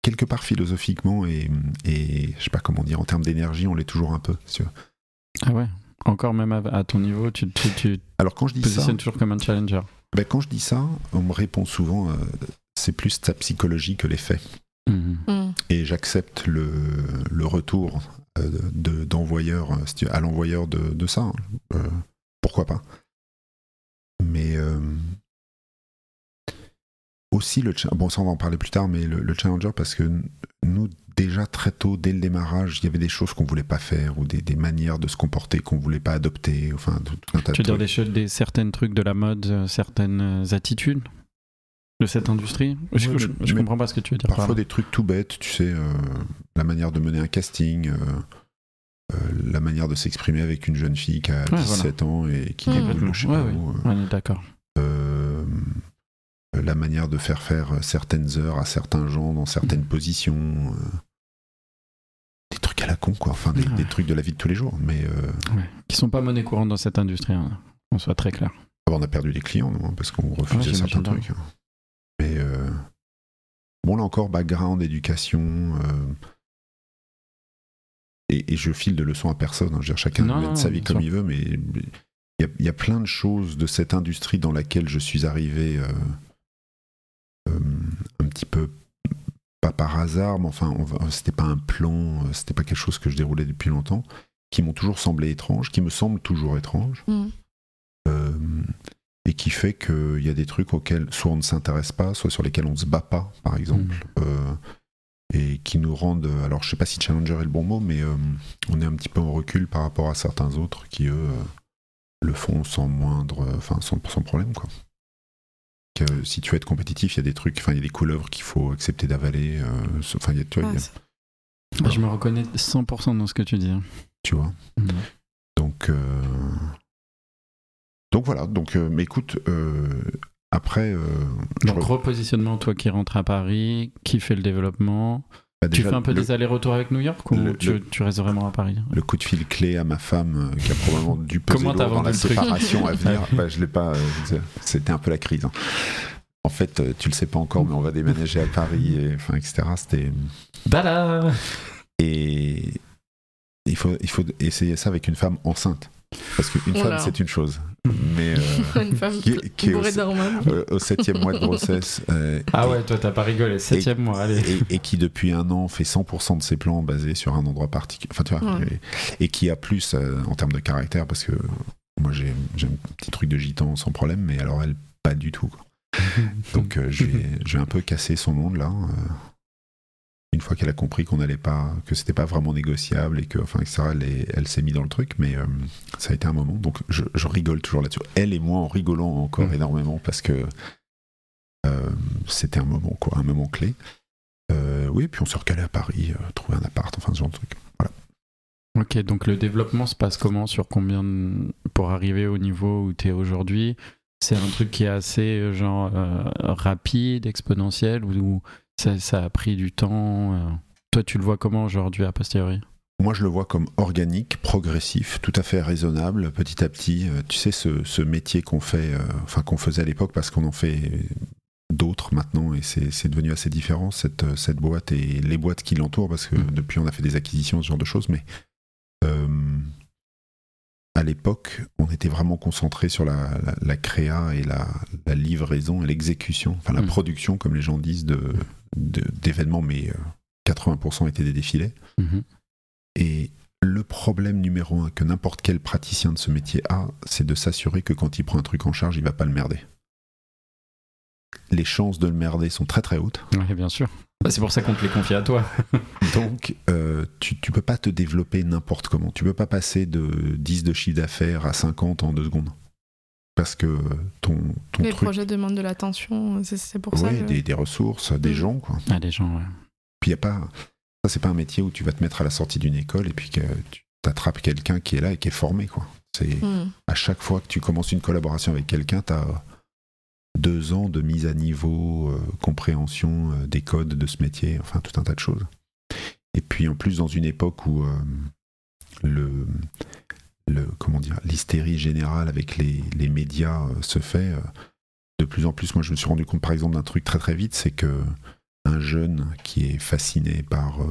quelque part philosophiquement et, et je sais pas comment dire en termes d'énergie, on l'est toujours un peu. si. Ah ouais. Encore même à, à ton niveau, tu tu, tu te Alors quand je dis ça, positionnes toujours comme un challenger. ben, quand je dis ça, on me répond souvent, euh, c'est plus ta psychologie que les faits. Mhm. Hmm. et j'accepte le, le retour euh, de- d'envoyeur euh, à l'envoyeur de, de ça. hein. Euh, pourquoi pas Mais aussi le bon ça on va en parler plus tard, mais le, le challenger parce que nous déjà très tôt dès le démarrage il y avait des choses qu'on voulait pas faire ou des, des manières de se comporter qu'on voulait pas adopter. Enfin tout, tout un tas Tu veux de dire trucs. des, certaines trucs de la mode, certaines attitudes? De cette industrie Je, Ouais, je- je comprends pas ce que tu veux dire. par Parfois des trucs tout bêtes, tu sais, euh, la manière de mener un casting, euh, euh, la manière de s'exprimer avec une jeune fille qui a Ouais, 17 ans et qui Mmh. déboule, je sais Ouais, pas ouais. où, On est d'accord. la manière de faire faire certaines heures à certains gens dans certaines Mmh. positions. des trucs à la con, quoi. Enfin, des, trucs de la vie de tous les jours. Mais. Qui sont pas monnaie courante dans cette industrie, hein, qu'on soit très clair. on a perdu des clients, nous, hein, parce qu'on Ouais, refusait certains trucs. hein. Mais euh, bon, là encore, background, éducation. euh, et, et je file de leçons à personne. hein. Je veux dire, chacun Non, mène sa vie comme sûr. il veut, mais il y, a, il y a plein de choses de cette industrie dans laquelle je suis arrivé euh, euh, un petit peu pas par hasard, mais enfin, c'était pas un plan, c'était pas quelque chose que je déroulais depuis longtemps, qui m'ont toujours semblé étranges, qui me semblent toujours étranges. Hmm. Et qui fait qu'il y a des trucs auxquels soit on ne s'intéresse pas, soit sur lesquels on se bat pas, par exemple, euh, et qui nous rendent. Alors, je sais pas si challenger est le bon mot, mais euh, on est un petit peu en recul par rapport à certains autres qui, eux, euh, le font sans moindre. Enfin, sans, sans problème, quoi. Que, si tu veux être compétitif, il y a des trucs, enfin, il y a des couleuvres qu'il faut accepter d'avaler. euh, Enfin, il y a- tu vois, Ah, a- Je me reconnais 100% dans ce que tu dis. hein. tu vois. Mhm. Donc, euh, donc voilà. Donc, euh, mais écoute, euh, après, euh, je Donc re- repositionnement, toi qui rentres à Paris, qui fait le développement. bah, tu fais un peu le, des allers-retours avec New York ou le- tu, le- tu restes vraiment à Paris? le coup de fil clé à ma femme euh, qui a probablement dû peser Comment dans la séparation à venir. (laughs) Bah, je l'ai pas. euh, C'était un peu la crise. hein. En fait, euh, tu le sais pas encore, mais on va déménager à Paris, et, enfin, etc. C'était Bala et il faut il faut essayer ça avec une femme enceinte parce qu'une femme c'est une chose, mais euh, (laughs) Une femme Qui bourrée euh, au septième mois de grossesse. euh, Ah et- ouais, toi t'as pas rigolé. Septième mois, allez. et, et qui depuis un an fait 100% de ses plans basés sur un endroit particulier. Enfin, tu vois, Ouais. et, et qui a plus euh, en termes de caractère, parce que moi j'ai j'ai un petit truc de gitan sans problème, mais alors elle, pas du tout. quoi. (laughs) Donc euh, je vais je vais un peu casser son monde là. Une fois qu'elle a compris qu'on n'allait pas, que c'était pas vraiment négociable et que, enfin, etc., elle, est- elle s'est mise dans le truc, mais euh, ça a été un moment. Donc je, je rigole toujours là-dessus. Elle et moi en rigolant encore Mhm. énormément parce que euh, c'était un moment, quoi, un moment clé. Euh, oui, puis on s'est recalé à Paris, euh, trouver un appart, enfin ce genre de truc. Voilà. Ok, donc le développement se passe comment? Sur combien de- pour arriver au niveau où tu es aujourd'hui? C'est un truc qui est assez genre rapide, exponentiel ou, ou ça, ça a pris du temps euh Toi, tu le vois comment aujourd'hui a posteriori? Moi, je le vois comme organique, progressif, tout à fait raisonnable, petit à petit. Euh, tu sais, ce, ce métier qu'on fait, euh, enfin qu'on faisait à l'époque, parce qu'on en fait d'autres maintenant, et c'est devenu assez différent, cette, cette boîte et les boîtes qui l'entourent, parce que Mhm. depuis, on a fait des acquisitions, ce genre de choses, mais euh, à l'époque, on était vraiment concentré sur la, la, la créa et la, la livraison et l'exécution, enfin la Mhm. production, comme les gens disent, de- de- d'événements, mais euh, 80% étaient des défilés. Mhm. Et le problème numéro un que n'importe quel praticien de ce métier a, c'est de s'assurer que quand il prend un truc en charge, il va pas le merder. Les chances de le merder sont très très hautes. Ouais, bien sûr. Bah, c'est pour ça qu'on te les confie à toi. (laughs) Donc, euh, tu, tu peux pas te développer n'importe comment. Tu peux pas passer de 10 de chiffre d'affaires à 50 en deux secondes. Parce que ton, ton Les truc. projets demandent de l'attention, c'est- pour ça. Que- des, des ressources, des Mm. gens, quoi. Ah, les gens, ouais. Puis y a pas. Ça, c'est pas un métier où tu vas te mettre à la sortie d'une école et puis que tu t'attrapes quelqu'un qui est là et qui est formé, quoi. C'est Hmm. à chaque fois que tu commences une collaboration avec quelqu'un, t'as deux ans de mise à niveau, euh, compréhension euh, des codes de ce métier, enfin tout un tas de choses. Et puis en plus dans une époque où euh, le, le comment dire l'hystérie générale avec les, les médias euh, se fait, euh, de plus en plus, moi je me suis rendu compte par exemple d'un truc très très vite, c'est que un jeune qui est fasciné par euh,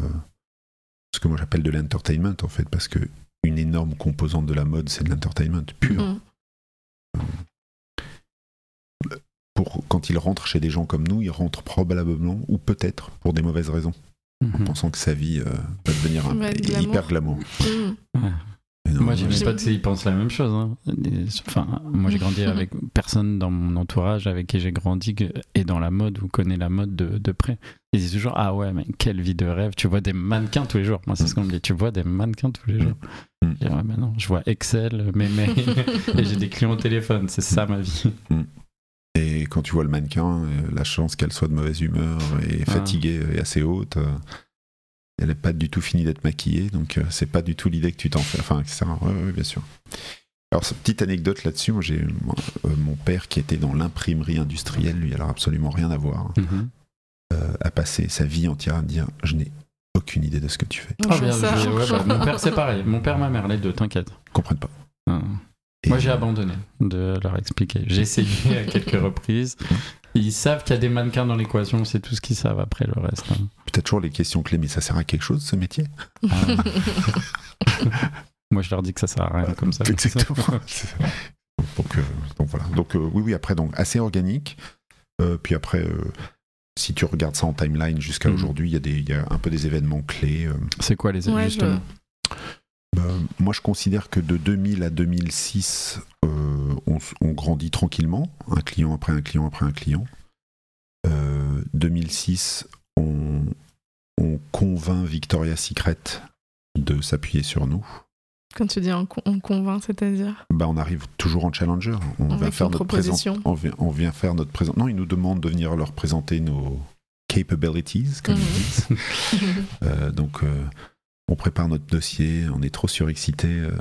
ce que moi j'appelle de l'entertainment en fait, parce que une énorme composante de la mode c'est de l'entertainment pur. Mhm. Pour quand il rentre chez des gens comme nous, il rentre probablement ou peut-être pour des mauvaises raisons, en Mhm. pensant que sa vie euh, va devenir un- hyper glamour. Et non, Moi, j'ai mes potes, ils pensent la même chose. hein. Enfin, moi, j'ai grandi avec (laughs) personne dans mon entourage avec qui j'ai grandi et dans la mode ou connaît la mode de, de près. Ils disent toujours Ah ouais, mais quelle vie de rêve. Tu vois des mannequins tous les jours. Moi, c'est ce qu'on me dit. Tu vois des mannequins tous les jours. Mm. Je dis, ouais, mais non, je vois Excel, mes mails (laughs) et j'ai des clients au téléphone. C'est ça ma vie. Et quand tu vois le mannequin, euh, la chance qu'elle soit de mauvaise humeur et Ah. fatiguée est assez haute. Elle n'est pas du tout finie d'être maquillée, donc euh, c'est pas du tout l'idée que tu t'en fais. Enfin, etc. Ouais, bien sûr. Alors, cette petite anecdote là-dessus, moi, j'ai moi, euh, mon père qui était dans l'imprimerie industrielle, lui, alors absolument rien à voir, Mhm. euh, a passé sa vie entière à me dire Je n'ai aucune idée de ce que tu fais. Ah, Bonjour, bien, ça. je- ouais, bah, mon père, c'est (laughs) pareil. Mon père, ma mère, les deux, t'inquiète. Ils comprennent pas. Ah. Moi, j'ai abandonné de leur expliquer. J'ai essayé à quelques reprises. (laughs) Ils savent qu'il y a des mannequins dans l'équation, c'est tout ce qu'ils savent après le reste. hein. Peut-être toujours les questions clés, mais ça sert à quelque chose ce métier? Ah. (laughs) Moi, je leur dis que ça sert à rien comme ça. Exactement. (laughs) donc, euh, donc voilà. Donc euh, oui, oui, après, donc assez organique. Euh, puis après, euh, si tu regardes ça en timeline jusqu'à Mhm. aujourd'hui, il y, a des- il y a un peu des événements clés. C'est quoi les Ouais, justement? Bah, moi, je considère que de 2000 à 2006, euh, on, on grandit tranquillement, un client après un client après un client. Euh, 2006, on, on convainc Victoria's Secret de s'appuyer sur nous. Quand tu dis on, con- on convainc, c'est-à-dire? Bah, on arrive toujours en challenger. On Avec va faire notre proposition. présent- On vient, on vient faire notre présent. Non, ils nous demandent de venir leur présenter nos capabilities, comme Mhm. ils disent. (laughs) Euh, donc, euh, on prépare notre dossier. On est trop surexcité. euh,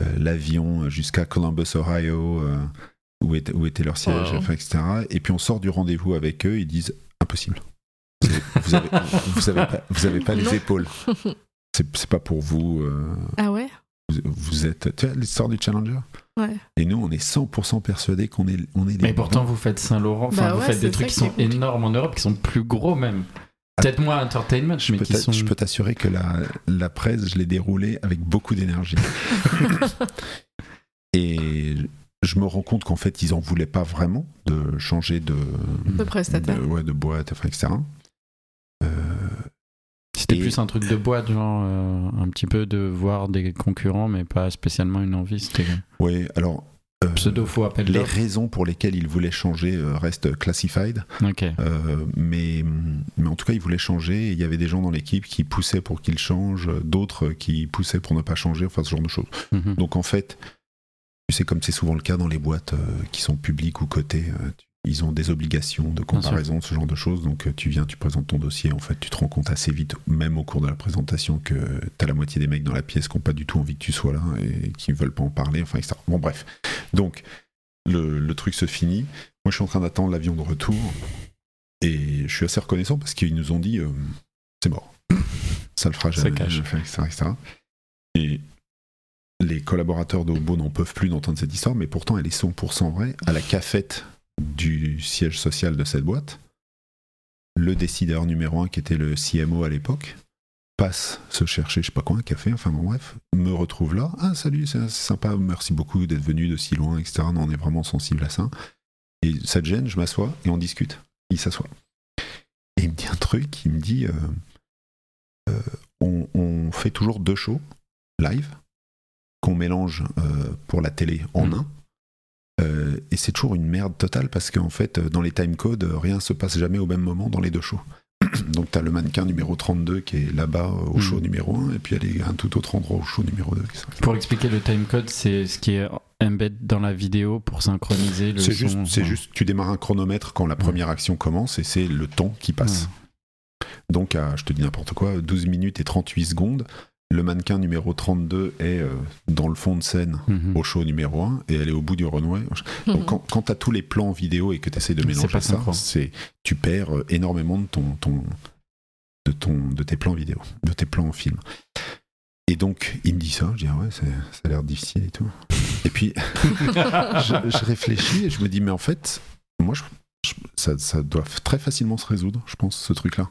euh, L'avion jusqu'à Columbus, Ohio, euh, où, était, où était leur siège, Wow. enfin, etc. Et puis on sort du rendez-vous avec eux. Ils disent impossible. Vous avez, (laughs) vous avez pas, vous avez pas les Non. épaules. C'est pas pour vous. euh, Ah ouais? vous, vous êtes. Tu vois l'histoire du Challenger? Ouais. Et nous, on est 100% persuadés qu'on est, on est les Mais pourtant, bons. vous faites Saint-Laurent, enfin, Bah vous ouais, faites des trucs qui sont compliqué. énormes en Europe, qui sont plus gros même. Peut-être moins entertainment, Je mais peux qui sont. je peux t'assurer que la, la presse, je l'ai déroulée avec beaucoup d'énergie. (laughs) Et je me rends compte qu'en fait, ils en voulaient pas vraiment de changer de, De prestataire. de, ouais, de boîte, enfin, etc. Euh, C'était Et- plus un truc de boîte, genre euh, un petit peu de voir des concurrents, mais pas spécialement une envie. C'était ouais, alors. Les raisons pour lesquelles ils voulaient changer restent classified. Mais, mais en tout cas, il voulait changer. Il y avait des gens dans l'équipe qui poussaient pour qu'il change, d'autres qui poussaient pour ne pas changer, enfin ce genre de choses. Donc en fait, tu sais, comme c'est souvent le cas dans les boîtes qui sont publiques ou cotées, ils ont des obligations de comparaison, ce genre de choses. Donc euh, tu viens, tu présentes ton dossier. En fait, tu te rends compte assez vite, même au cours de la présentation, que tu as la moitié des mecs dans la pièce qui n'ont pas du tout envie que tu sois là et qui ne veulent pas en parler, enfin, etc. Bon, bref. Donc, le, le truc se finit. Moi, je suis en train d'attendre l'avion de retour. Et je suis assez reconnaissant parce qu'ils nous ont dit euh, c'est mort. (coughs) Ça le fera Ça jamais. etc., etc. Et les collaborateurs d'Obo n'en peuvent plus d'entendre cette histoire, mais pourtant elle est 100% vraie. À la cafette du siège social de cette boîte, le décideur numéro un, qui était le CMO à l'époque, passe se chercher, je sais pas quoi, un café, enfin bon, bref, me retrouve là. Ah, salut, c'est sympa, merci beaucoup d'être venu de si loin, etc. Non, on est vraiment sensible à ça. Et ça te gêne, je m'assois et on discute. Il s'assoit. Et il me dit un truc, il me dit euh, euh, on, on fait toujours deux shows live qu'on mélange euh, pour la télé en Mhm. un. Euh, et c'est toujours une merde totale parce qu'en fait, euh, dans les timecodes, euh, rien se passe jamais au même moment dans les deux shows. (clears throat) Donc, tu as le mannequin numéro 32 qui est là-bas au Mhm. show numéro 1, et puis elle est à un tout autre endroit au show numéro 2. Pour expliquer le timecode, c'est ce qui est embed dans la vidéo pour synchroniser le C'est son. juste, c'est juste, tu démarres un chronomètre quand la première action commence et c'est le temps qui passe. Donc, à, je te dis n'importe quoi, 12 minutes et 38 secondes, le mannequin numéro 32 est euh, dans le fond de scène Mhm. au show numéro 1 et elle est au bout du runway. Donc quand, quand tu as tous les plans vidéo et que tu essaies de C'est mélanger pas ça, tu perds euh, énormément de ton, ton de ton de tes plans vidéo, de tes plans en film. Et donc il me dit ça, je dis ah ouais, ça a l'air difficile et tout. Et puis (laughs) je, je réfléchis et je me dis mais en fait, moi je, je- ça, ça doit très facilement se résoudre, je pense, ce truc-là.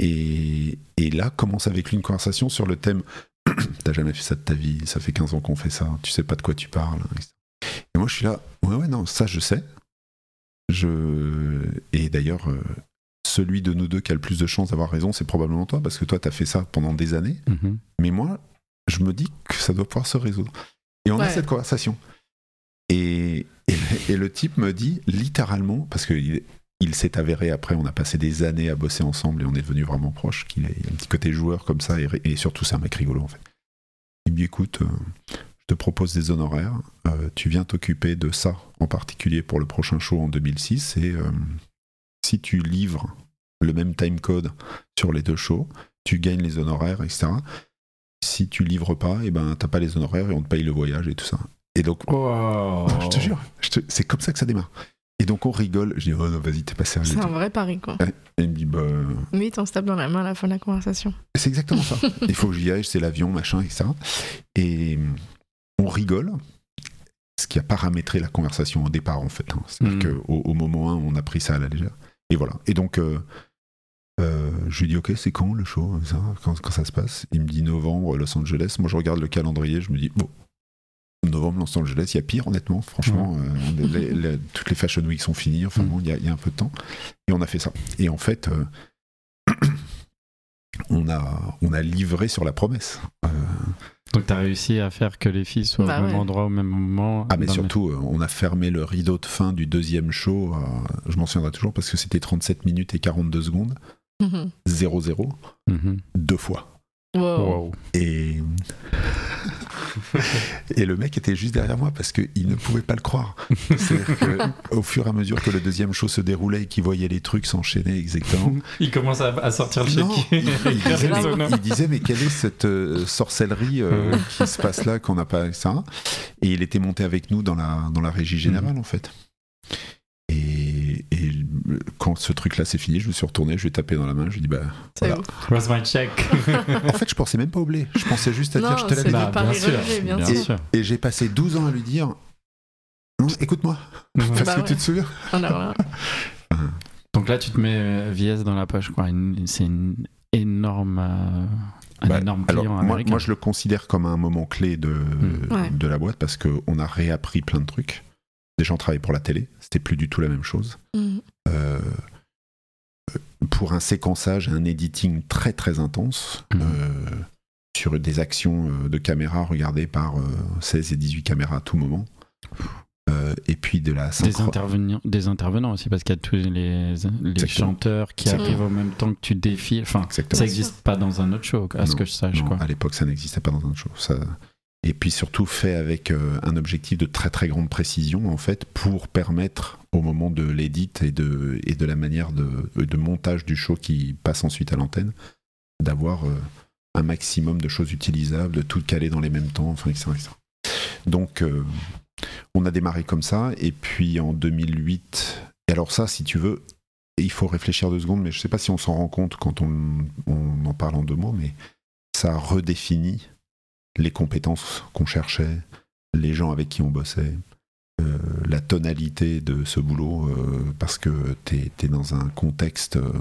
Et, et là commence avec lui une conversation sur le thème (clears throat) T'as jamais fait ça de ta vie, ça fait 15 ans qu'on fait ça, tu sais pas de quoi tu parles. Et moi je suis là, ouais, ouais, non, ça je sais. Je... Et d'ailleurs, euh, celui de nous deux qui a le plus de chances d'avoir raison, c'est probablement toi, parce que toi t'as fait ça pendant des années. Mhm. Mais moi, je me dis que ça doit pouvoir se résoudre. Et on a cette conversation. Et, et, et le type me dit littéralement, parce qu'il il s'est avéré après, on a passé des années à bosser ensemble et on est devenu vraiment proches, qu'il a un petit côté joueur comme ça, et, et surtout c'est un mec rigolo en fait. Il me dit écoute, euh, je te propose des honoraires, euh, tu viens t'occuper de ça en particulier pour le prochain show en 2006, et euh, si tu livres le même timecode sur les deux shows, tu gagnes les honoraires, etc si tu livres pas, et ben t'as pas les honoraires et on te paye le voyage et tout ça. Et donc, Wow. je te jure, c'est comme ça que ça démarre. Et donc on rigole, je dis oh non vas-y t'es pas sérieux. C'est et un vrai pari, quoi. Et il me dit bah Vite, on se tape dans la main à la fin de la conversation. c'est exactement ça. (laughs) Il faut que j'y aille, c'est l'avion machin etc. Et on rigole, ce qui a paramétré la conversation au départ en fait. hein. C'est-à-dire Mhm. qu'au au moment 1 on a pris ça à la légère. Et voilà. Et donc euh, euh, je lui dis ok c'est quand le show ça, quand, quand ça se passe? Il me dit novembre Los Angeles. Moi je regarde le calendrier, je me dis bon novembre Los Angeles, il y a pire honnêtement, franchement. euh, les- les- toutes les Fashion Week sont finies, enfin Mm. bon, il y, a- il y a un peu de temps. Et on a fait ça. Et en fait, euh, (clears throat) on, a, on a livré sur la promesse. Euh, Donc t'as réussi à faire que les filles soient Bah au même ouais. endroit au même moment. ah mais surtout, on a fermé le rideau de fin du deuxième show, euh, je m'en souviendrai toujours parce que c'était 37 minutes et 42 secondes, 0-0, Mhm. deux fois. Wow. Wow. Et... (laughs) et le mec était juste derrière moi parce qu'il ne pouvait pas le croire. Qu'au fur et à mesure que le deuxième show se déroulait et qu'il voyait les trucs s'enchaîner exactement, Il commence à, à sortir le chéquier. il, il disait, (laughs) mais, zones. il disait, mais quelle est cette euh, sorcellerie euh, qui se passe là qu'on n'a pas ça? Et il était monté avec nous dans la, dans la régie générale en fait. Et, quand ce truc-là s'est fini, je me suis retourné, je lui ai tapé dans la main, je lui ai dit bah. C'est voilà. Where's my check? (laughs) En fait, je pensais même pas au blé, je pensais juste à Non, dire je te c'est l'avais dit. Bah, bien sûr, bien Et, sûr. et j'ai passé 12 ans à lui dire non, écoute-moi, parce Bah que ouais. tu te souviens. Alors là, (laughs) Donc là, tu te mets euh, VS dans la poche, quoi. C'est une énorme, euh, un Bah, énorme alors, client moi, américain. moi, je le considère comme un moment clé de, Mm. Ouais. de la boîte parce qu'on a réappris plein de trucs. Déjà, on travaillait pour la télé, c'était plus du tout la même chose. mm, Euh, pour un séquençage et un editing très très intense, Mhm. euh, sur des actions euh, de caméra regardées par euh, 16 et 18 caméras à tout moment. Euh, et puis de la des, synchro- intervenants, des intervenants aussi, parce qu'il y a tous les, les chanteurs qui Exactement. arrivent en même temps que tu défiles. Enfin, Exactement. ça n'existe pas dans un autre show, à ce que je sache. Non, quoi. à l'époque, ça n'existait pas dans un show. Ça... Et puis surtout fait avec euh, un objectif de très très grande précision, en fait, pour permettre au moment de l'édit et de, et de la manière de, de montage du show qui passe ensuite à l'antenne, d'avoir euh, un maximum de choses utilisables, de tout caler dans les mêmes temps, enfin, etc. etc. Donc, euh, on a démarré comme ça, et puis en 2008, et alors ça, si tu veux, il faut réfléchir deux secondes, mais je sais pas si on s'en rend compte quand on, on en parle en deux mots, mais ça redéfinit les compétences qu'on cherchait, les gens avec qui on bossait, euh, la tonalité de ce boulot, euh, parce que tu es, dans un contexte. euh,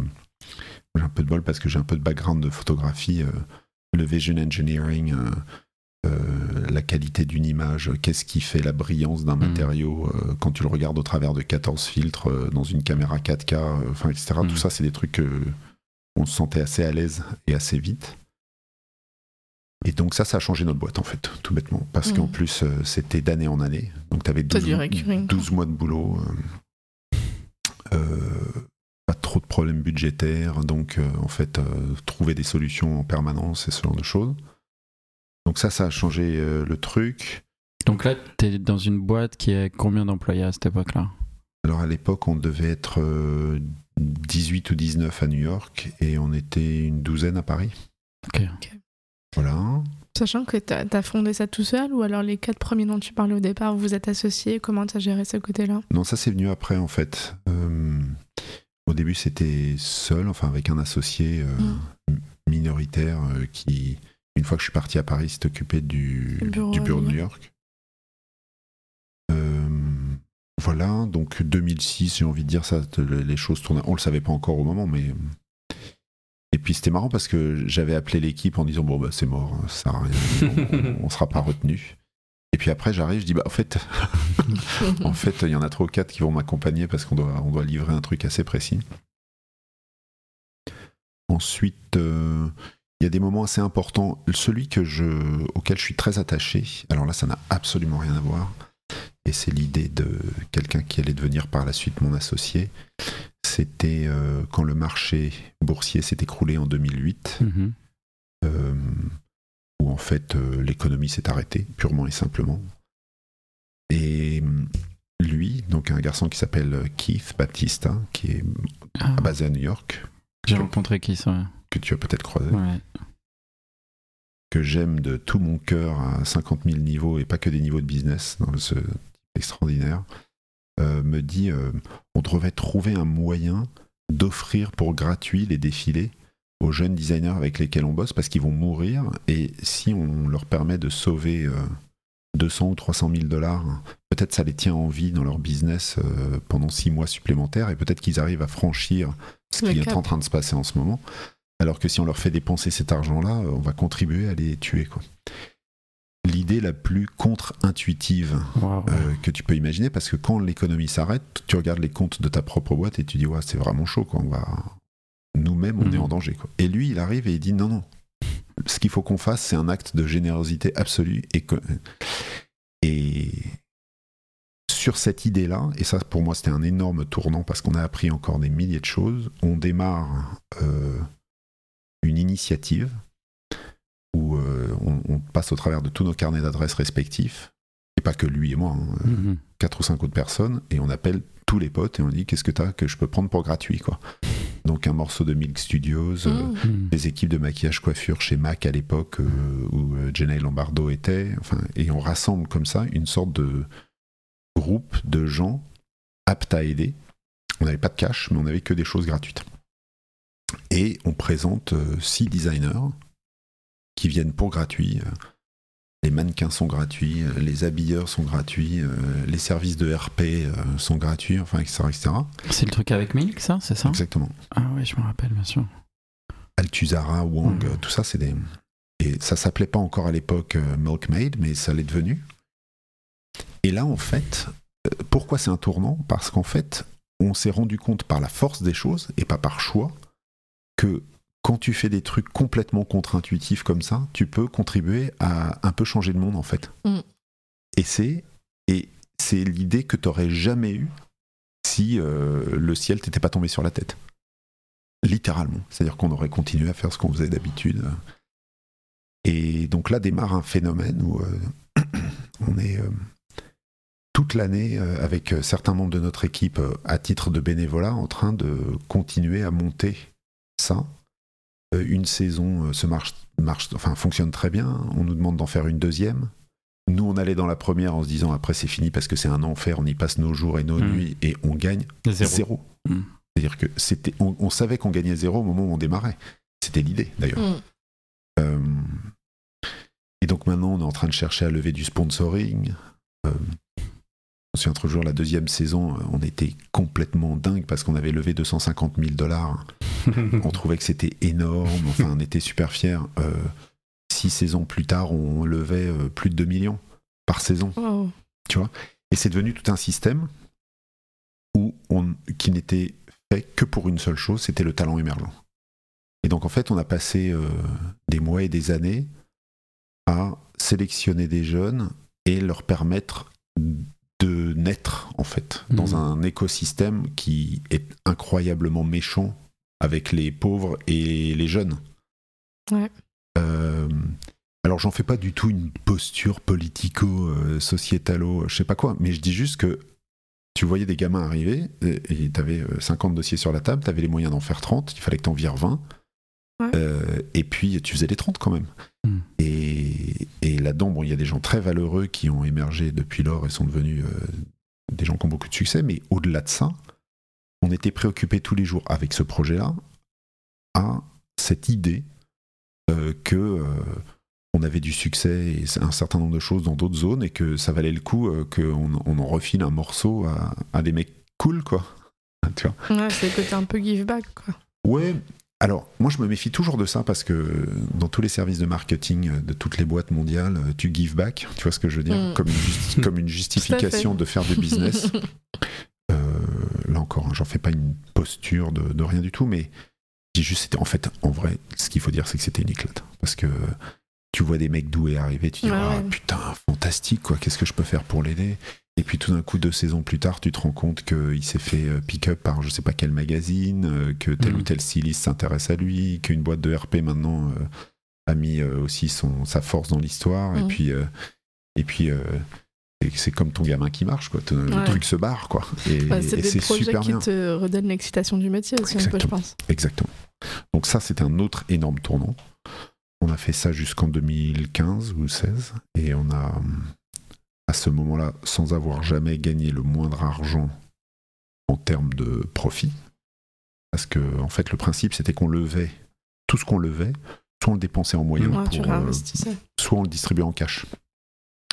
j'ai un peu de bol parce que j'ai un peu de background de photographie, le vision engineering, la qualité d'une image, qu'est-ce qui fait la brillance d'un Mhm. matériau quand tu le regardes au travers de 14 filtres dans une caméra 4K, euh, enfin, etc. Tout ça, c'est des trucs que on se sentait assez à l'aise et assez vite. Et donc ça, ça a changé notre boîte en fait, tout bêtement. Parce qu'en plus, euh, c'était d'année en année. Donc tu avais T'as 12, du recurring, 12 mois de boulot. euh, euh, pas trop de problèmes budgétaires. Donc euh, en fait, euh, trouver des solutions en permanence et ce genre de choses. Donc ça, ça a changé euh, le truc. Donc là, tu es dans une boîte qui a combien d'employés à cette époque-là? Alors à l'époque, on devait être euh, 18 ou 19 à New York et on était une douzaine à Paris. Ok. Voilà. Sachant que tu as fondé ça tout seul ou alors les quatre premiers dont tu parlais au départ, vous vous êtes associés, comment tu as géré ce côté-là? Non, ça c'est venu après en fait. Euh, au début c'était seul, enfin avec un associé euh, Mm. minoritaire euh, qui, une fois que je suis parti à Paris, s'est occupé du, bureau du à bureau de New York. Voilà, donc 2006, j'ai envie de dire ça, les choses tournaient. On le savait pas encore au moment, mais. Et puis c'était marrant parce que j'avais appelé l'équipe en disant bon bah c'est mort, ça à rien, on, on sera pas retenu. Et puis après j'arrive, je dis bah en fait, (laughs) en fait il y en a trois ou quatre qui vont m'accompagner parce qu'on doit, livrer un truc assez précis. Ensuite, euh, il y a des moments assez importants. Celui auquel je suis très attaché, alors là ça n'a absolument rien à voir, et c'est l'idée de quelqu'un qui allait devenir par la suite mon associé. C'était euh, quand le marché boursier s'est écroulé en 2008, Mhm. euh, où en fait euh, l'économie s'est arrêtée, purement et simplement. Et lui, donc un garçon qui s'appelle Keith Baptista, qui est Ah, basé à New York, J'ai rencontré qui ça que tu as peut-être croisé, Ouais. que j'aime de tout mon cœur à 50 000 niveaux et pas que des niveaux de business, dans ce type extraordinaire, euh, me dit euh, on devrait trouver un moyen d'offrir pour gratuit les défilés aux jeunes designers avec lesquels on bosse parce qu'ils vont mourir et si on leur permet de sauver euh, 200 ou 300 000 dollars, peut-être ça les tient en vie dans leur business euh, pendant six mois supplémentaires et peut-être qu'ils arrivent à franchir ce qui est en train de se passer en ce moment. Alors que si on leur fait dépenser cet argent-là, euh, on va contribuer à les tuer. quoi. L'idée la plus contre-intuitive euh, que tu peux imaginer, parce que quand l'économie s'arrête, tu regardes les comptes de ta propre boîte et tu dis, ouais, c'est vraiment chaud, quoi. On va... Nous-mêmes, on Mhm. est en danger. Quoi. Et lui, il arrive et il dit, non, non, ce qu'il faut qu'on fasse, c'est un acte de générosité absolue. Et, que... et sur cette idée-là, et ça pour moi c'était un énorme tournant parce qu'on a appris encore des milliers de choses, on démarre euh, une initiative où euh, on, on passe au travers de tous nos carnets d'adresses respectifs, et pas que lui et moi, hein, Mhm. quatre ou cinq autres personnes, et on appelle tous les potes et on dit qu'est-ce que t'as que je peux prendre pour gratuit quoi. Donc un morceau de Milk Studios, euh, Mmh. Mhm. des équipes de maquillage coiffure chez Mac à l'époque euh, où euh, Jenna Lombardo était, enfin, et on rassemble comme ça une sorte de groupe de gens aptes à aider. On n'avait pas de cash, mais on n'avait que des choses gratuites. Et on présente euh, six designers qui viennent pour gratuit. euh, Les mannequins sont gratuits, euh, les habilleurs sont gratuits, euh, les services de RP sont gratuits, enfin, etc. etc. C'est le truc avec Milk, ça, c'est ça? Exactement. Ah ouais, je me rappelle, bien sûr. Althusara, Wang, euh, tout ça, c'est des. Et ça s'appelait pas encore à l'époque Milkmaid, mais ça l'est devenu. Et là, en fait, pourquoi c'est un tournant? Parce qu'en fait, on s'est rendu compte par la force des choses, et pas par choix, que quand tu fais des trucs complètement contre-intuitifs comme ça, tu peux contribuer à un peu changer le monde, en fait. Mm. Et c'est. Et c'est l'idée que tu n'aurais jamais eue si euh, le ciel t'était pas tombé sur la tête. Littéralement. C'est-à-dire qu'on aurait continué à faire ce qu'on faisait d'habitude. Et donc là démarre un phénomène où euh, (clears throat) on est euh, toute l'année avec certains membres de notre équipe à titre de bénévolat en train de continuer à monter ça. Euh, une saison euh, se marche, marche, enfin fonctionne très bien. On nous demande d'en faire une deuxième. Nous, on allait dans la première en se disant après c'est fini parce que c'est un enfer, on y passe nos jours et nos Mm. nuits et on gagne Zéro. zéro. Mm. C'est-à-dire que c'était, on, on savait qu'on gagnait zéro au moment où on démarrait. C'était l'idée d'ailleurs. Mm. Euh, et donc maintenant, on est en train de chercher à lever du sponsoring. Euh, je me souviens toujours, la deuxième saison, on était complètement dingue parce qu'on avait levé 250 000 dollars. (laughs) On trouvait que c'était énorme. Enfin, on était super fiers. Euh, six saisons plus tard, on levait euh, plus de 2 millions par saison. Wow. Et c'est devenu tout un système où on, qui n'était fait que pour une seule chose, c'était le talent émergent. Et donc en fait, on a passé euh, des mois et des années à sélectionner des jeunes et leur permettre de naître en fait dans Mhm. un écosystème qui est incroyablement méchant avec les pauvres et les jeunes. Ouais. Euh, alors j'en fais pas du tout une posture politico-sociétalo, je sais pas quoi, mais je dis juste que tu voyais des gamins arriver et tu avais 50 dossiers sur la table, tu avais les moyens d'en faire 30, il fallait que tu en vires 20. Ouais. Euh, et puis tu faisais les 30 quand même. Mm. Et, et là-dedans, bon, il y a des gens très valeureux qui ont émergé depuis lors et sont devenus euh, des gens qui ont beaucoup de succès, mais au-delà de ça, on était préoccupé tous les jours avec ce projet-là à cette idée euh, que euh, on avait du succès et un certain nombre de choses dans d'autres zones et que ça valait le coup euh, qu'on on en refile un morceau à, à des mecs cool, quoi. (laughs) Tu vois Ouais, c'est le côté un peu give back, quoi. Ouais. Alors, moi, je me méfie toujours de ça parce que dans tous les services de marketing euh, de toutes les boîtes mondiales, tu give back, tu vois ce que je veux dire Mm. comme, une justi- comme une (laughs) justification de faire du business. (laughs) Là encore, hein, j'en fais pas une posture de, de rien du tout, mais juste, c'était en fait, en vrai, ce qu'il faut dire, c'est que c'était une éclate. Parce que tu vois des mecs doués arriver, tu dis, Ouais, Ah, ouais. putain, fantastique, quoi, qu'est-ce que je peux faire pour l'aider? Et puis tout d'un coup, deux saisons plus tard, tu te rends compte qu'il s'est fait euh, pick-up par je sais pas quel magazine, euh, que tel Mhm. ou tel styliste s'intéresse à lui, qu'une boîte de RP maintenant euh, a mis euh, aussi son, sa force dans l'histoire, et Mhm. puis. euh, et puis c'est comme ton gamin qui marche, quoi. Le Ouais. truc se barre, quoi. Et, c'est et des c'est projets super qui bien. te redonnent l'excitation du métier aussi, un peu, je Exactement. pense. Exactement. Donc ça, c'était un autre énorme tournant. On a fait ça jusqu'en 2015 ou 16, et on a, à ce moment-là, sans avoir jamais gagné le moindre argent en termes de profit, parce que en fait, le principe, c'était qu'on levait tout ce qu'on levait, soit on le dépensait en moyen, Ouais, tu pour, euh, soit on le distribuait en cash.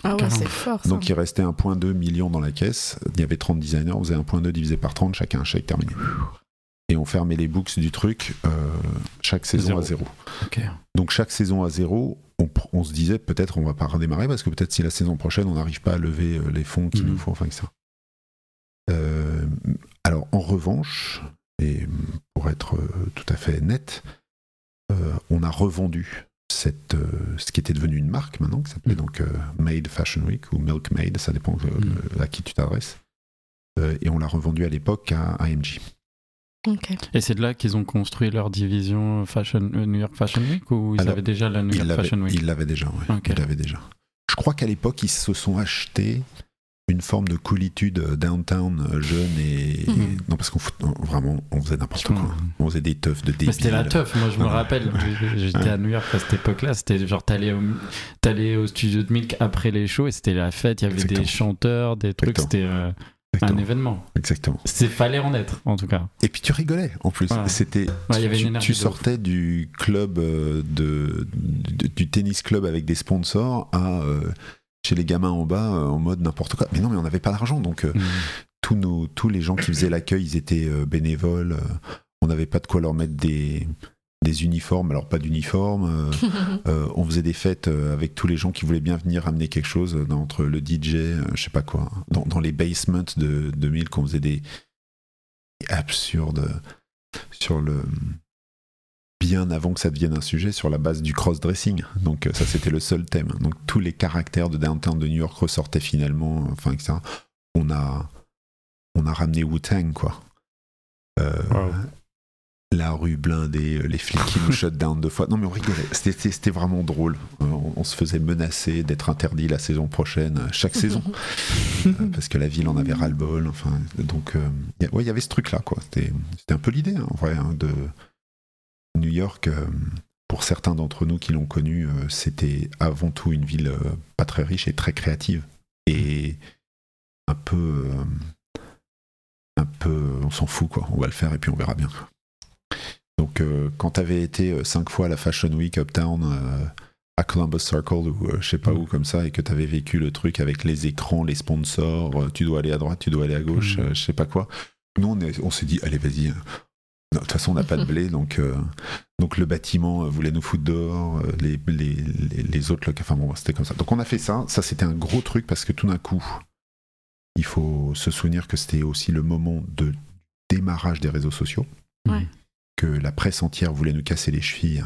Ah ouais, carrément. c'est fort, ça. Donc il restait 1,2 million dans la caisse. Il y avait 30 designers, on faisait 1,2 divisé par 30, chacun un chèque terminé. Et on fermait les books du truc euh, chaque saison Zéro. à zéro. Donc chaque saison à zéro, on, se disait peut-être on va pas redémarrer parce que peut-être si la saison prochaine on n'arrive pas à lever euh, les fonds qu'il Mhm. nous faut, enfin etc. Euh, alors en revanche, et pour être tout à fait net, euh, on a revendu cette, euh, ce qui était devenu une marque maintenant, qui s'appelait Mhm. donc euh, Made Fashion Week ou Milk Made, ça dépend euh, Mhm. à qui tu t'adresses. Euh, et on l'a revendu à l'époque à AMG. Ok. Et c'est de là qu'ils ont construit leur division fashion, euh, New York Fashion Week ou ils Alors, avaient déjà la New York Fashion Week? il l'avait déjà, ouais. Ok. Il l'avait déjà. Je crois qu'à l'époque, ils se sont achetés une forme de coolitude euh, downtown euh, jeune et. Mhm. Non, parce qu'on vraiment, on faisait n'importe quoi. On faisait des teufs de débile. Mais c'était la teuf, moi je me rappelle, j'étais à New York à cette époque-là, c'était genre t'allais au, t'allais au studio de Milk après les shows et c'était la fête, il y avait Exactement. des chanteurs, des trucs, Exactement. c'était euh, un événement. Exactement. C'est fallait en être en tout cas. Et puis tu rigolais en plus. Voilà. C'était. Ouais, il y avait tu, sortais du club de, de- du tennis club avec des sponsors à euh, chez les gamins en bas euh, en mode n'importe quoi. Mais non, mais on n'avait pas d'argent donc. euh, Mm. tous, nos, tous les gens qui faisaient l'accueil, ils étaient euh, bénévoles. on n'avait pas de quoi leur mettre des, des uniformes, alors pas d'uniforme. euh, (laughs) euh, on faisait des fêtes avec tous les gens qui voulaient bien venir amener quelque chose dans- entre le DJ, euh, je sais pas quoi, dans, dans les basements de, de Milk, on faisait des absurdes sur le bien avant que ça devienne un sujet sur la base du cross-dressing. Donc euh, ça c'était le seul thème. Donc tous les caractères de downtown de New York ressortaient finalement, enfin etc. On a on a ramené Wu-Tang quoi. Euh, Wow. La rue blindée, euh, les flics qui nous (laughs) shut down deux fois. Non mais on rigolait. C'était- vraiment drôle. Euh, On, on se faisait menacer d'être interdit la saison prochaine, euh, chaque (laughs) saison, Euh, parce que la ville en avait ras-le-bol. Enfin, donc euh, ouais, il y avait ce truc là quoi. C'était c'était un peu l'idée hein, en vrai hein, de New York. euh, pour certains d'entre nous qui l'ont connu, euh, c'était avant tout une ville euh, pas très riche et très créative et un peu, un peu, on s'en fout quoi. On va le faire et puis on verra bien. Donc quand t'avais été cinq fois à la Fashion Week Uptown à Columbus Circle ou je sais pas où comme ça et que t'avais vécu le truc avec les écrans, les sponsors, tu dois aller à droite, tu dois aller à gauche, euh, je sais pas quoi. Nous on, est- on s'est dit allez vas-y. De toute façon, on n'a pas de blé, donc, euh, donc le bâtiment euh, voulait nous foutre dehors, euh, les, les, les, les autres locaux, enfin bon, c'était comme ça. Donc on a fait ça, ça c'était un gros truc parce que tout d'un coup, il faut se souvenir que c'était aussi le moment de démarrage des réseaux sociaux, Ouais. que la presse entière voulait nous casser les chevilles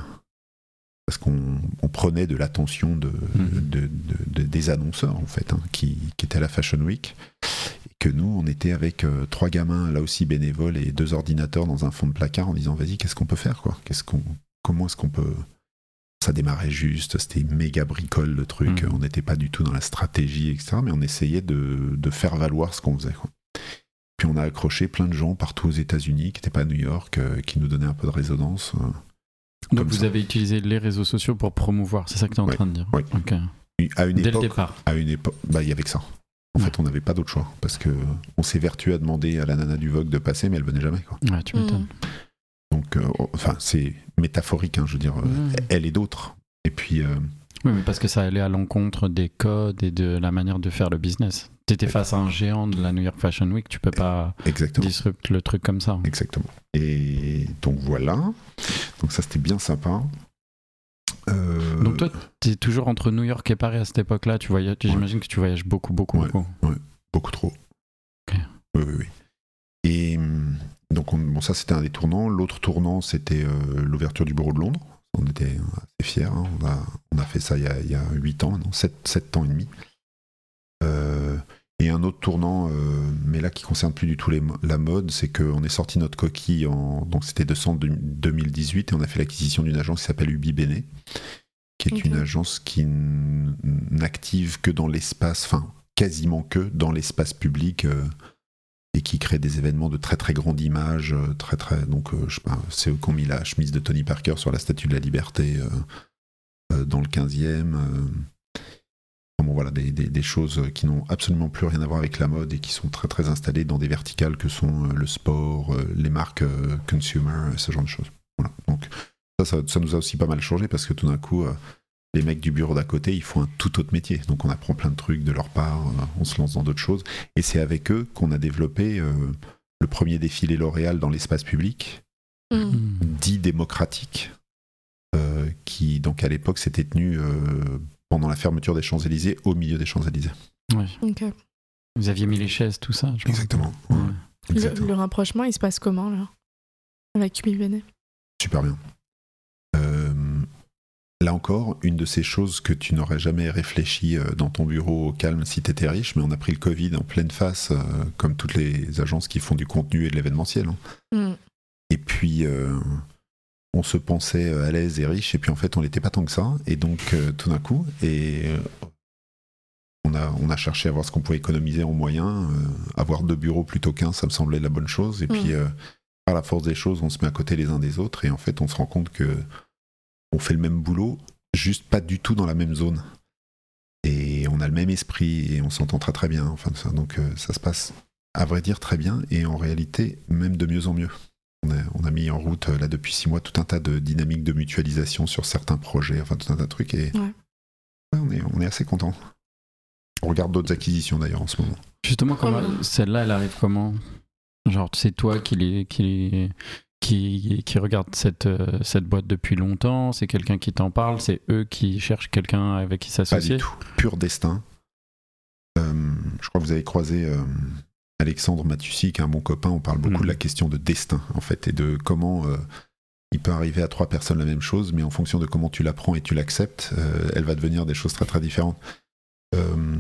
parce qu'on on prenait de l'attention de, Mhm. de- de- de- des annonceurs en fait, hein, qui, qui étaient à la Fashion Week, et que nous on était avec euh, trois gamins là aussi bénévoles et deux ordinateurs dans un fond de placard en disant vas-y qu'est-ce qu'on peut faire quoi, qu'est-ce qu'on, comment est-ce qu'on peut ça démarrait juste, c'était méga bricole le truc, Mhm. on n'était pas du tout dans la stratégie, etc. Mais on essayait de, de faire valoir ce qu'on faisait. quoi. Puis on a accroché plein de gens partout aux États-Unis, qui n'étaient pas à New York, euh, qui nous donnaient un peu de résonance. euh. Donc vous ça. avez utilisé les réseaux sociaux pour promouvoir, c'est ça que tu es en train de dire Oui. Ok. À une Dès le départ. à une époque, bah il y avait que ça. En Ouais. fait, on n'avait pas d'autre choix parce que on s'est vertué à demander à la nana du Vogue de passer, mais elle venait jamais. Quoi. Ouais, tu m'étonnes. Donc, euh, enfin, c'est métaphorique, hein, je veux dire, euh, elle et d'autres. Et puis, euh, Oui, mais parce que ça allait à l'encontre des codes et de la manière de faire le business. Tu étais face à un géant de la New York Fashion Week, tu peux pas exactement. disrupter le truc comme ça. Exactement. Et donc voilà. Donc ça c'était bien sympa. Euh, Donc toi, tu es toujours entre New York et Paris à cette époque-là. Tu voyages, j'imagine que tu voyages beaucoup, beaucoup, Ouais. beaucoup. beaucoup trop. Oui, oui, oui. Et hum, donc on- bon, ça c'était un des tournants. L'autre tournant c'était euh, l'ouverture du bureau de Londres. On était assez fiers. hein. On, a, on a fait ça il y a, il y a 8 ans, non 7, 7 ans et demi. Euh, et un autre tournant, euh, mais là qui concerne plus du tout les la mode, c'est qu'on est sorti notre coquille en donc c'était décembre de- 2018 et on a fait l'acquisition d'une agence qui s'appelle Ubi Bene, qui est une agence qui n'active que dans l'espace, enfin quasiment que dans l'espace public euh, et qui crée des événements de très très grande image, euh, très très donc je sais pas, c'est eux qui ont mis la chemise de Tony Parker sur la Statue de la Liberté dans le 15e. Bon, voilà, des, des- des choses qui n'ont absolument plus rien à voir avec la mode et qui sont très très installées dans des verticales que sont euh, le sport, euh, les marques euh, consumer, ce genre de choses. Voilà. Donc ça, ça, ça nous a aussi pas mal changé parce que tout d'un coup, les mecs du bureau d'à côté, ils font un tout autre métier. Donc on apprend plein de trucs de leur part, on se lance dans d'autres choses. Et c'est avec eux qu'on a développé le premier défilé L'Oréal dans l'espace public, Mm. Hmm. dit démocratique, euh, qui donc à l'époque s'était tenu euh, pendant la fermeture des Champs-Élysées, au milieu des Champs-Élysées. Vous aviez mis les chaises, tout ça je Exactement. rappelle. Ouais. Ouais. Le, Exactement. le rapprochement, il se passe comment là Avec Ubi Bene Super bien. Euh, là encore, une de ces choses que tu n'aurais jamais réfléchi euh, dans ton bureau au calme si tu étais riche, mais on a pris le Covid en pleine face, euh, comme toutes les agences qui font du contenu et de l'événementiel. hein. Mm. Et puis, euh, on se pensait euh, à l'aise et riche, et puis en fait, on n'était pas tant que ça. Et donc, euh, tout d'un coup, et euh, on a, on a cherché à voir ce qu'on pouvait économiser en moyens. avoir deux bureaux plutôt qu'un, ça me semblait la bonne chose. Et puis, euh, par la force des choses, on se met à côté les uns des autres, et en fait, on se rend compte que on fait le même boulot, juste pas du tout dans la même zone. Et on a le même esprit, et on s'entend très très bien. Enfin, ça, donc, euh, ça se passe, à vrai dire, très bien, et en réalité, même de mieux en mieux. On a, on a mis en route euh, là depuis six mois tout un tas de dynamiques de mutualisation sur certains projets, enfin tout un tas de trucs et Ouais. on, est, on est assez content. On regarde d'autres acquisitions d'ailleurs en ce moment. Justement, comment, celle-là, elle arrive comment? Genre, c'est toi qui, les, qui, les- qui, qui regarde cette, euh, cette boîte depuis longtemps C'est quelqu'un qui t'en parle C'est eux qui cherchent quelqu'un avec qui Pas s'associer? du tout, pur destin. Euh, je crois que vous avez croisé euh, Alexandre Matussi, qui est un bon copain. On parle beaucoup Mhm. de la question de destin en fait et de comment euh, il peut arriver à trois personnes la même chose, mais en fonction de comment tu l'apprends et tu l'acceptes, euh, elle va devenir des choses très très différentes. Euh,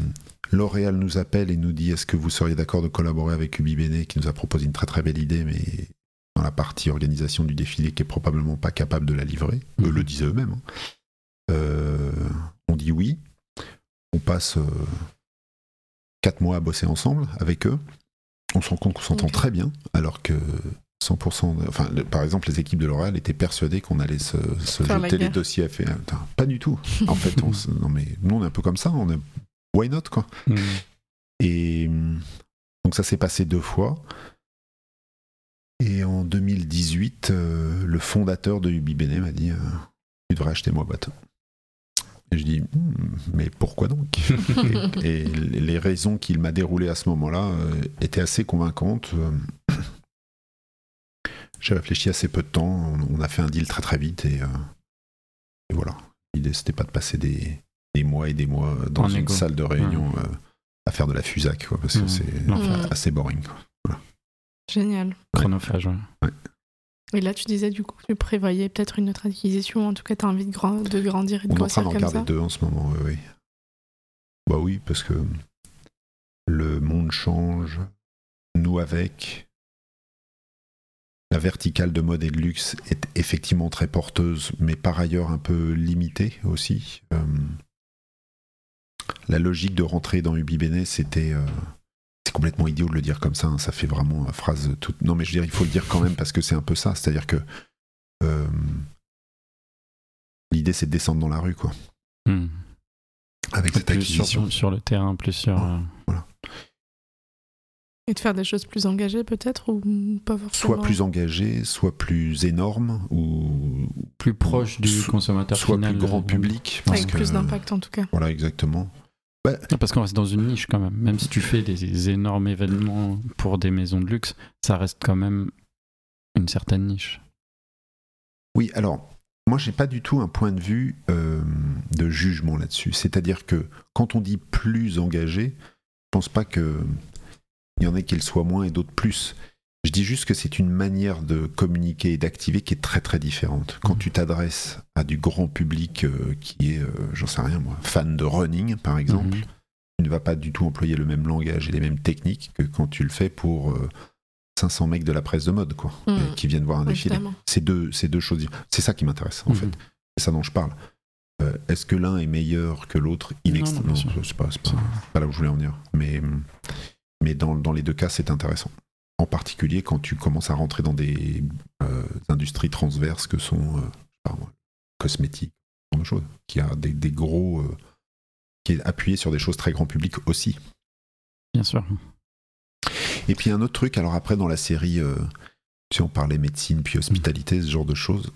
L'Oréal nous appelle et nous dit est-ce que vous seriez d'accord de collaborer avec Ubi Bene qui nous a proposé une très très belle idée mais dans la partie organisation du défilé qui est probablement pas capable de la livrer. Eux Mhm. le disaient eux-mêmes. hein. On dit oui. On passe quatre mois à bosser ensemble avec eux. On se rend compte qu'on s'entend très bien alors que 100%, de- enfin, le- par exemple, les équipes de L'Oréal étaient persuadées qu'on allait se, jeter les dossiers à faire. Pas du tout. (laughs) En fait, on se- non mais nous on est un peu comme ça. On est why not quoi. Hmm. Et donc ça s'est passé deux fois. Et en 2018, euh, le fondateur de Ubi Bene m'a dit euh, Tu devrais acheter ma boîte. Et je dis Hum, Mais pourquoi donc (laughs) et, et les raisons qu'il m'a déroulées à ce moment-là euh, étaient assez convaincantes. Euh, J'ai réfléchi assez peu de temps. On, a fait un deal très très vite. Et, euh, et voilà. L'idée, c'était pas de passer des, des mois et des mois dans En une égo. salle de réunion euh, à faire de la fusac, quoi, parce que c'est assez boring. quoi. Génial. Chronophage, ouais. Et là, tu disais du coup que tu prévoyais peut-être une autre acquisition. En tout cas, tu as envie de, grand- de grandir et de On est en train d'en regarder deux en ce moment, oui, oui. Bah oui, parce que le monde change, nous avec. La verticale de mode et de luxe est effectivement très porteuse, mais par ailleurs un peu limitée aussi. Euh, la logique de rentrer dans Ubi Bene, c'était. euh, complètement idiot de le dire comme ça, hein, ça fait vraiment une phrase toute. Non, mais je veux dire, il faut le dire quand même parce que c'est un peu ça. C'est-à-dire que. euh, l'idée, c'est de descendre dans la rue, quoi. Hmm. Avec cette Plus sur, acquisition. sur le terrain, plus sur. euh, Et de faire des choses plus engagées peut-être ou pas forcément? Soit plus engagé, soit plus énorme, ou plus proche du So- consommateur soit final. plus grand euh, public. Parce Avec que, plus d'impact en tout cas. Voilà, exactement. Parce qu'on reste dans une niche quand même. Même si tu fais des énormes événements pour des maisons de luxe, ça reste quand même une certaine niche. Oui, alors, moi, j'ai pas du tout un point de vue euh, de jugement là-dessus. C'est-à-dire que quand on dit plus engagé, je pense pas que il y en ait qui le soient moins et d'autres plus. Je dis juste que c'est une manière de communiquer et d'activer qui est très très différente. Quand tu t'adresses à du grand public euh, qui est, euh, j'en sais rien moi, fan de running par exemple, Mhm. tu ne vas pas du tout employer le même langage et les mêmes techniques que quand tu le fais pour euh, 500 mecs de la presse de mode, quoi, euh, qui viennent voir un défilé. C'est deux, c'est deux choses. C'est ça qui m'intéresse, en Mhm. fait. C'est ça dont je parle. Euh, Est-ce que l'un est meilleur que l'autre in Non, non, c'est pas, pas, pas là où je voulais en venir. Mais, mais dans, dans les deux cas, c'est intéressant. En particulier quand tu commences à rentrer dans des euh, industries transverses que sont euh, cosmétiques, ce genre de choses, qui a des, des gros. euh, qui est appuyé sur des choses très grand public aussi. Bien sûr. Et puis un autre truc, alors après dans la série, euh, tu sais, on parlait médecine puis hospitalité, ce genre de choses.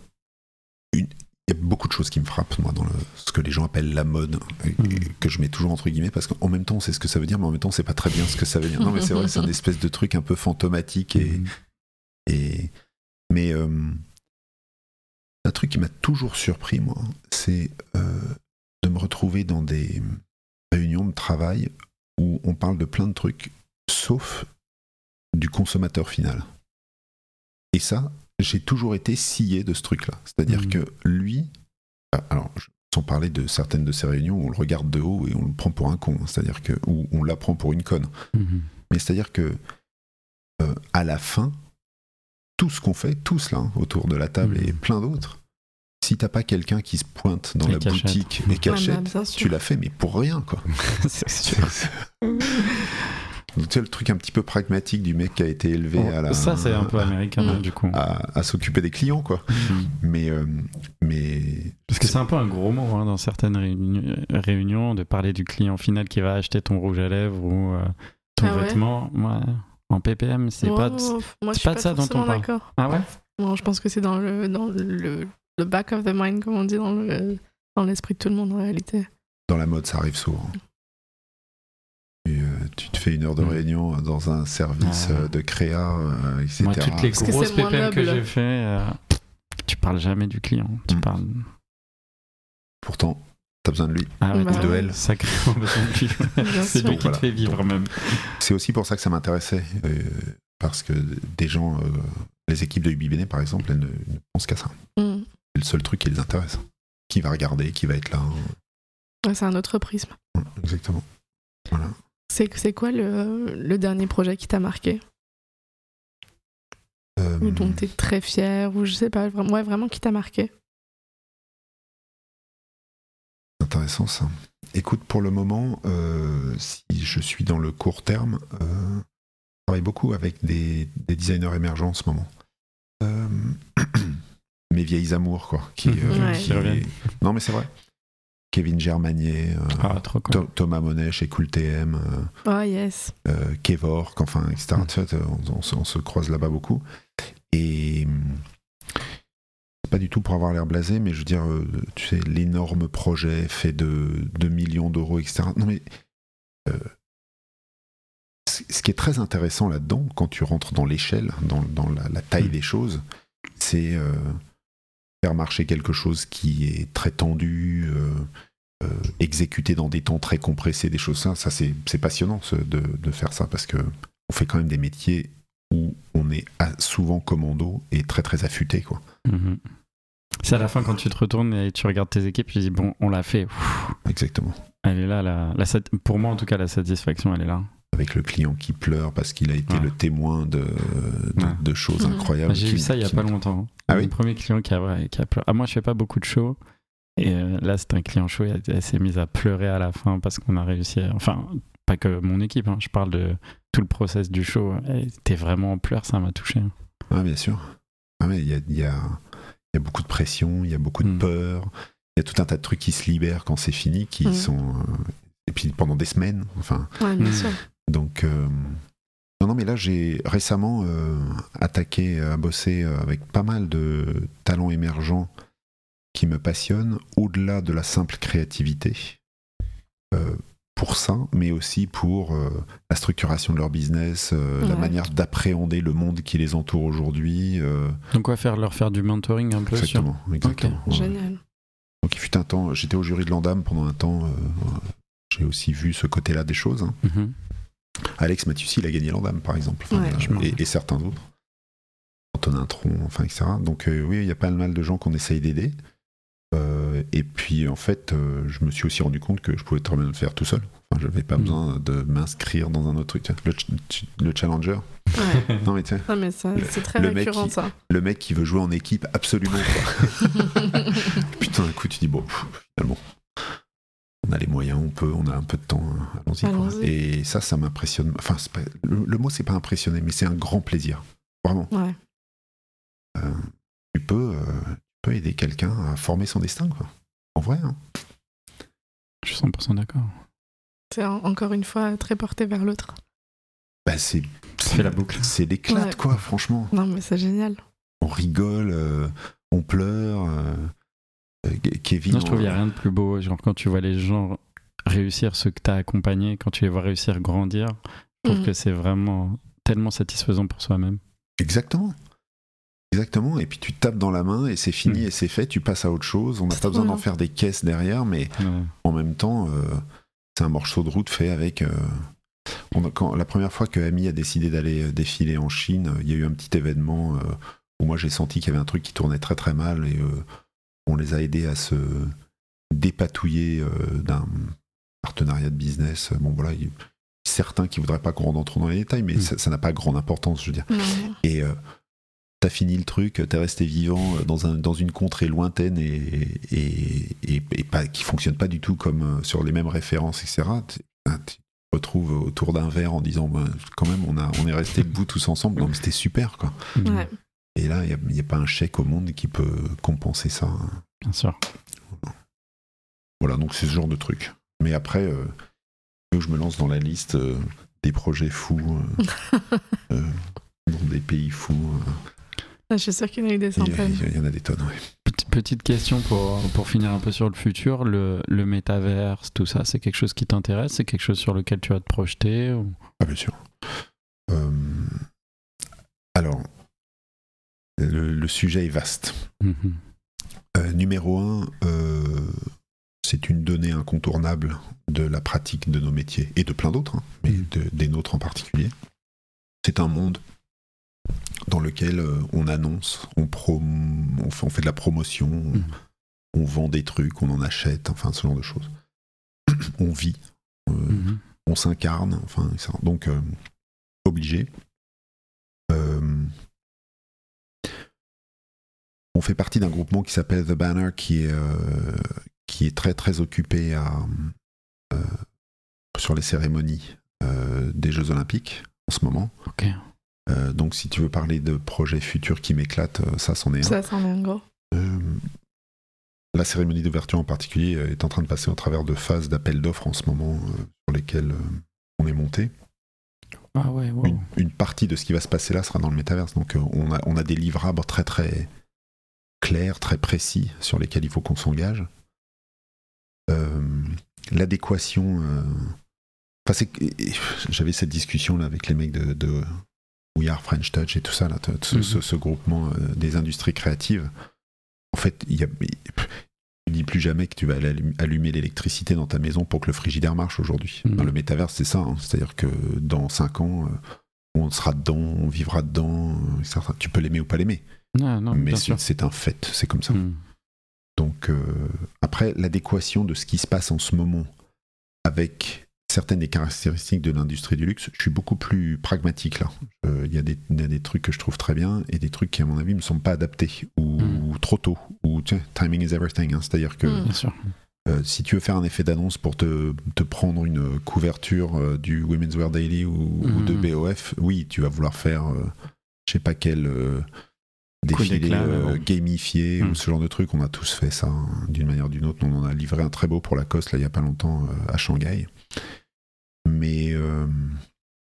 Une- Il y a beaucoup de choses qui me frappent, moi, dans le- ce que les gens appellent la mode, et- et que je mets toujours entre guillemets, parce qu'en même temps, on sait ce que ça veut dire, mais en même temps, c'est pas très bien ce que ça veut dire. Non, mais c'est vrai, c'est un espèce de truc un peu fantomatique et. Mhm. et mais euh, un truc qui m'a toujours surpris, moi, c'est euh, de me retrouver dans des réunions de travail où on parle de plein de trucs, sauf du consommateur final. Et ça, j'ai toujours été scié de ce truc-là. C'est-à-dire Mhm. que lui, ah, alors sans parler de certaines de ces réunions, où on le regarde de haut et on le prend pour un con, c'est-à-dire que ou on l'apprend pour une conne. Mhm. Mais c'est-à-dire que euh, à la fin, tout ce qu'on fait, tous là, hein, autour de la table Mhm. et plein d'autres, si t'as pas quelqu'un qui se pointe dans Et la cachette. boutique et cachette, bien sûr. tu l'as fait, mais pour rien, quoi. (laughs) C'est sûr. (laughs) Donc, tu sais, le truc un petit peu pragmatique du mec qui a été élevé à la. Ça, c'est un peu américain, du coup. À, à s'occuper des clients, quoi. Mhm. Mais, euh, mais Parce que c'est un peu un gros mot hein, dans certaines réuni- réunions de parler du client final qui va acheter ton rouge à lèvres ou euh, ton Ah ouais vêtement. Ouais. En PPM, c'est pas. de- ouais. Moi, je c'est suis pas pas, de ça dont on parle. d'accord. Ah ouais? Bon, je pense que c'est dans le dans le, le back of the mind, comme on dit, dans le dans l'esprit de tout le monde en réalité. dans la mode, ça arrive souvent. Euh, tu te fais une heure de Mm. réunion dans un service Ah. euh, de créa, euh, etc. Moi, toutes les grosses PPM que j'ai fait, euh, tu parles jamais du client. Tu Mm. parles. Pourtant, t'as besoin de lui. Ah ouais, Bah de elle. sacrément besoin de lui. (laughs) (laughs) C'est lui qui Voilà. te fait vivre même. C'est aussi pour ça que ça m'intéressait. euh, parce que des gens, euh, les équipes de UBBN par exemple, elles ne, ne pensent qu'à ça. Mm. C'est le seul truc qui les intéresse. Qui va regarder, qui va être là. Ouais, c'est un autre prisme. Exactement. Voilà. C'est c'est quoi le, le dernier projet qui t'a marqué? Euh, ou dont t'es très fier ou je sais pas vraiment ouais, vraiment qui t'a marqué? Intéressant ça. Écoute, pour le moment, euh, si je suis dans le court terme, euh, je travaille beaucoup avec des, des designers émergents en ce moment. Euh, (clears throat) mes vieilles amours, quoi. Qui, Ouais. qui- Qui reviennent. Non, mais c'est vrai. Kevin Germanier, euh, Ah, cool. Thomas Monet chez Cool TM, euh, oh yes euh, Kevork, enfin, etc. Mm. On, on se- on se croise là-bas beaucoup. Et c'est pas du tout pour avoir l'air blasé, mais je veux dire, euh, tu sais, l'énorme projet fait de, de millions d'euros, etc. Non, mais euh, ce qui est très intéressant là-dedans, quand tu rentres dans l'échelle, dans, dans la, la taille Mm. des choses, c'est euh, faire marcher quelque chose qui est très tendu. euh, euh, exécuté dans des temps très compressés, des choses ça, ça c'est passionnant ce- de, de faire ça parce que on fait quand même des métiers où on est souvent commando et très très affûté quoi. Mhm. C'est à la fin quand tu te retournes et tu regardes tes équipes, tu dis bon, on l'a fait. Exactement. Elle est là, la, pour moi en tout cas, la satisfaction, elle est là. Avec le client qui pleure parce qu'il a été Ouais. le témoin de, de, Ouais. de choses incroyables. J'ai vu ça il y a pas longtemps. Ah Le oui premier client qui a, qui a pleuré. Ah, moi, je fais pas beaucoup de shows. Et euh, là, c'est un client chaud. Elle, elle s'est mise à pleurer à la fin parce qu'on a réussi. à- Enfin, pas que mon équipe. hein, je parle de tout le process du show. Elle était vraiment en pleurs. Ça m'a touché. Ah, bien sûr. Ah, mais il y a, il y, a, il y a beaucoup de pression, il y a beaucoup de Mm. peur, il y a tout un tas de trucs qui se libèrent quand c'est fini, qui Mhm. sont. euh, et puis pendant des semaines, enfin. Ouais, bien Mm. sûr. Donc. euh, non, non, mais là, j'ai récemment euh, attaqué à bosser avec pas mal de talents émergents qui me passionnent, au-delà de la simple créativité. Euh, pour ça, mais aussi pour euh, la structuration de leur business, euh, la manière d'appréhender le monde qui les entoure aujourd'hui. euh, Donc, quoi faire leur faire du mentoring un peu sur. exactement, exactement. Ouais. Génial. Donc il fut un temps, j'étais au jury de l'Andam pendant un temps, euh, j'ai aussi vu ce côté-là des choses. hein. Mhm. Alex Matussi, il a gagné l'Andam par exemple, Enfin, Ouais. et, et certains autres. Antonin Tron, enfin, etc. Donc euh, oui, il y a pas mal de gens qu'on essaye d'aider. Euh, et puis en fait, euh, je me suis aussi rendu compte que je pouvais très bien le faire tout seul. Enfin, j'avais pas Mhm. besoin de m'inscrire dans un autre truc. Le, ch- le challenger. Ouais. (laughs) Non mais tiens, Non, mais ça, c'est très Le mec récurrent, qui- ça. le mec qui veut jouer en équipe absolument. (laughs) Putain, d'un coup, tu dis bon, pff, finalement, on a les moyens, on peut, on a un peu de temps, hein, allons-y. Et ça, ça m'impressionne. Enfin, pas- le, le mot, c'est pas impressionné, mais c'est un grand plaisir. Vraiment. Ouais. Tu peux, euh, tu peux aider quelqu'un à former son destin, quoi. En vrai. hein. Je suis 100% d'accord. C'est en- encore une fois très porté vers l'autre. Bah, c'est, la boucle. c'est l'éclate, Ouais. quoi, franchement. Non, mais c'est génial. On rigole, euh, on pleure. euh, euh, Kevin. Non, je trouve qu'il n'y a rien de plus beau. Genre, quand tu vois les gens réussir, ceux que tu as accompagnés, quand tu les vois réussir grandir, je trouve Mhm. que c'est vraiment tellement satisfaisant pour soi-même. Exactement. Exactement. Et puis tu tapes dans la main et c'est fini Mm. et c'est fait. Tu passes à autre chose. On n'a pas besoin d'en faire des caisses derrière, mais en même temps, euh, c'est un morceau de route fait avec. euh, on a- quand, la première fois que Ami a décidé d'aller euh, défiler en Chine, euh, il y a eu un petit événement euh, où moi j'ai senti qu'il y avait un truc qui tournait très très mal et euh, on les a aidés à se dépatouiller euh, d'un partenariat de business. Bon voilà, il y a certains qui voudraient pas qu'on rentre trop dans les détails, mais Mm. ça n'a pas grande importance, je veux dire. Et euh, t'as fini le truc, t'es resté vivant euh, dans, un, dans une contrée lointaine et, et, et, et pas, qui fonctionne pas du tout comme euh, sur les mêmes références, etc. Tu ah, tu te retrouves autour d'un verre en disant ben, quand même on, a, on est resté debout tous ensemble, donc c'était super quoi. Ouais. Et là, il n'y a, pas un chèque au monde qui peut compenser ça. Bien sûr. Voilà, donc c'est ce genre de truc. Mais après, euh, je me lance dans la liste euh, des projets fous, euh, (laughs) euh, dans des pays fous. Ah, Je suis sûre qu'il y en a eu des Il y, centaines. il y en a des tonnes, ouais. Petite, question pour, pour finir un peu sur le futur. Le, le métaverse, tout ça, c'est quelque chose qui t'intéresse? C'est quelque chose sur lequel tu vas te projeter ou- Ah, bien sûr. Euh, alors, le, le sujet est vaste. Mhm. Euh, numéro un, euh, c'est une donnée incontournable de la pratique de nos métiers et de plein d'autres, hein, mais Mhm. de- des nôtres en particulier. C'est un monde dans lequel euh, on annonce, on, prom- on, fait, on fait de la promotion, on, Mhm. on vend des trucs, on en achète, enfin ce genre de choses. (clears throat) on vit, euh, Mhm. on s'incarne, enfin, donc euh, obligé. Euh, on fait partie d'un groupement qui s'appelle The Banner, qui est, qui est très très occupé à, sur les cérémonies des Jeux Olympiques en ce moment. Euh, donc si tu veux parler de projets futurs qui m'éclatent, euh, ça c'en est un. Ça, c'en est un gros. Euh, la cérémonie d'ouverture en particulier est en train de passer au travers de phases d'appel d'offres en ce moment euh, sur lesquelles euh, on est monté. Ah ouais, wow. Une, une partie de ce qui va se passer là sera dans le métaverse. Donc euh, on, a, on a des livrables très très clairs, très précis sur lesquels il faut qu'on s'engage. Euh, L'adéquation. euh, enfin, J'avais cette discussion là avec les mecs de, de We Are French Touch et tout ça, là, Mhm. ce- ce groupement euh, des industries créatives. En fait, il y a, tu dis plus jamais que tu vas allumer l'électricité dans ta maison pour que le frigidaire marche aujourd'hui. Mhm. Dans le métaverse, c'est ça. hein. C'est-à-dire que dans 5 ans, euh, on sera dedans, on vivra dedans. euh, etc. Tu peux l'aimer ou pas l'aimer, non, mais c'est un fait, c'est comme ça. Mhm. Donc, euh, après, l'adéquation de ce qui se passe en ce moment avec certaines des caractéristiques de l'industrie du luxe, je suis beaucoup plus pragmatique là. Euh, Il y, a des- il y a des trucs que je trouve très bien et des trucs qui, à mon avis, ne me semblent pas adaptés ou, Mm. ou trop tôt. Ou tiens, timing is everything. hein. C'est-à-dire que Mm. Bien sûr. euh, si tu veux faire un effet d'annonce pour te, te prendre une couverture euh, du Women's Wear Daily ou, ou de Mhm. BOF, oui, tu vas vouloir faire, euh, je sais pas quel, euh, euh, gamifiés Hmm. ou ce genre de trucs. On a tous fait ça hein, d'une manière ou d'une autre. On en a livré un très beau pour Lacoste là il y a pas longtemps euh, à Shanghai. Mais euh,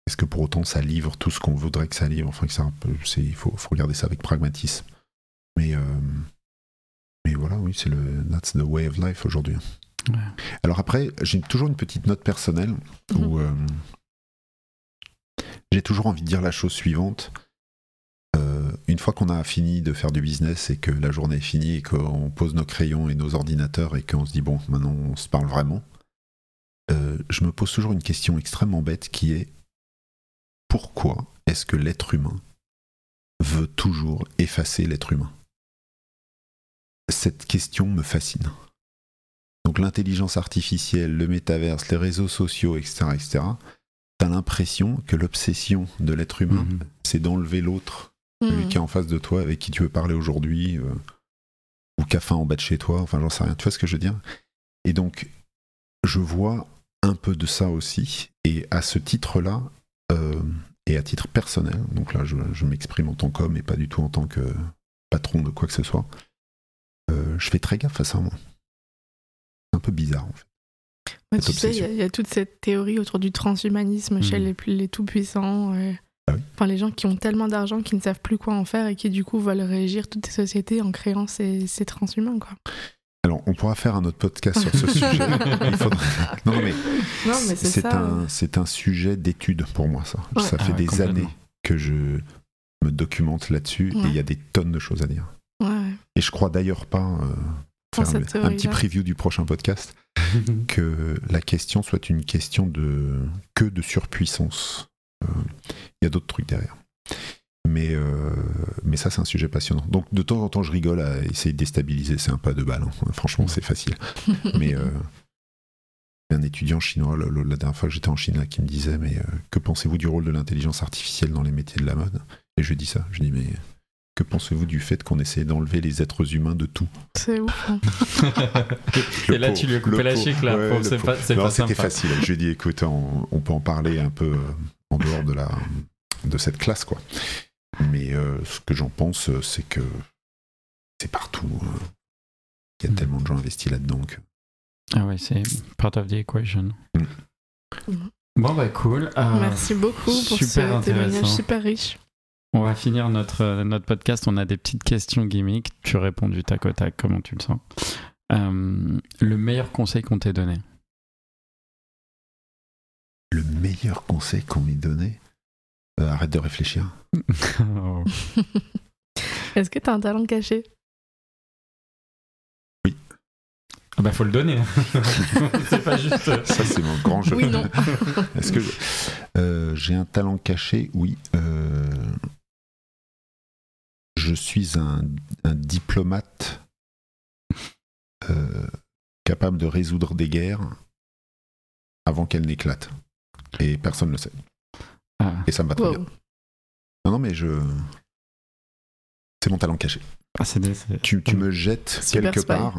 est-ce que pour autant ça livre tout ce qu'on voudrait que ça livre? Enfin, que ça, il faut, faut regarder ça avec pragmatisme. Mais, euh, mais voilà, oui, c'est le that's the way of life aujourd'hui. Ouais. Alors après, j'ai toujours une petite note personnelle où euh, j'ai toujours envie de dire la chose suivante. Euh, une fois qu'on a fini de faire du business et que la journée est finie et qu'on pose nos crayons et nos ordinateurs et qu'on se dit bon, maintenant on se parle vraiment, euh, je me pose toujours une question extrêmement bête qui est pourquoi est-ce que l'être humain veut toujours effacer l'être humain? Cette question me fascine. Donc l'intelligence artificielle, le métaverse, les réseaux sociaux, etc., etc., t'as l'impression que l'obsession de l'être humain, Mhm. c'est d'enlever l'autre, celui Hmm. qui est en face de toi, avec qui tu veux parler aujourd'hui, euh, ou qui a faim en bas de chez toi, enfin j'en sais rien, tu vois ce que je veux dire? Et donc, je vois un peu de ça aussi, et à ce titre-là, euh, et à titre personnel, donc là je, je m'exprime en tant qu'homme et pas du tout en tant que patron de quoi que ce soit, euh, je fais très gaffe à ça, moi. C'est un peu bizarre, en fait. Ouais, cette tu sais, il y a- y, toute cette théorie autour du transhumanisme chez Mhm. les, les tout-puissants. euh, Ah oui. Enfin, les gens qui ont tellement d'argent qu'ils ne savent plus quoi en faire et qui, du coup, veulent régir toutes ces sociétés en créant ces, ces transhumains, quoi. Alors, on pourra faire un autre podcast sur ce (laughs) sujet. Il faudrait... Non, non, mais Non, mais c'est un, c'est un sujet d'étude pour moi, ça. Ouais. Ça fait Ah des années que je me documente là-dessus et il y a des tonnes de choses à dire. Et je crois d'ailleurs pas, euh, faire un, un petit preview du prochain podcast, (laughs) que la question soit une question de que de surpuissance. Euh, Il y a d'autres trucs derrière. Mais, euh, mais ça, c'est un sujet passionnant. Donc, de temps en temps, je rigole à essayer de déstabiliser. C'est un pas de balle. hein. Franchement, c'est facile. (laughs) Mais euh, un étudiant chinois, la dernière fois que j'étais en Chine, là, qui me disait Mais euh, que pensez-vous du rôle de l'intelligence artificielle dans les métiers de la mode? Et je lui dis ça. Je lui dis Mais que pensez-vous du fait qu'on essaie d'enlever les êtres humains de tout? C'est ouf. hein. (laughs) Et là, tu lui as coupé la chic, là. Ouais, c'est pas, pas c'était sympa. facile. Je lui ai dit, écoute, on, on peut en parler un peu euh, en dehors de, la, de cette classe, quoi. Mais euh, ce que j'en pense, euh, c'est que c'est partout. euh. Il y a Mm. tellement de gens investis là-dedans que. Ah ouais, c'est part of the equation. Mm. Mhm. Bon, bah cool. Euh, Merci beaucoup pour super ce témoignage super riche. On va finir notre, notre podcast. On a des petites questions gimmicks. Tu réponds du tac au tac, comment tu le sens? Euh, le meilleur conseil qu'on t'ait donné? Le meilleur conseil qu'on m'ait donné, euh, arrête de réfléchir. Oh. (laughs) Est-ce que tu as un talent caché? Ah bah faut le donner. (laughs) c'est pas juste. euh, Ça, c'est mon grand jeu. Oui, non. (laughs) Est-ce que je- euh, j'ai un talent caché? Oui. Euh, je suis un, un diplomate euh, capable de résoudre des guerres avant qu'elles n'éclatent. Et personne ne le sait. Ah. Et ça me va très Wow. bien. Non, non, mais je. C'est mon talent caché. Ah, c'est des- c'est- Tu, tu me jettes Super quelque spy. part.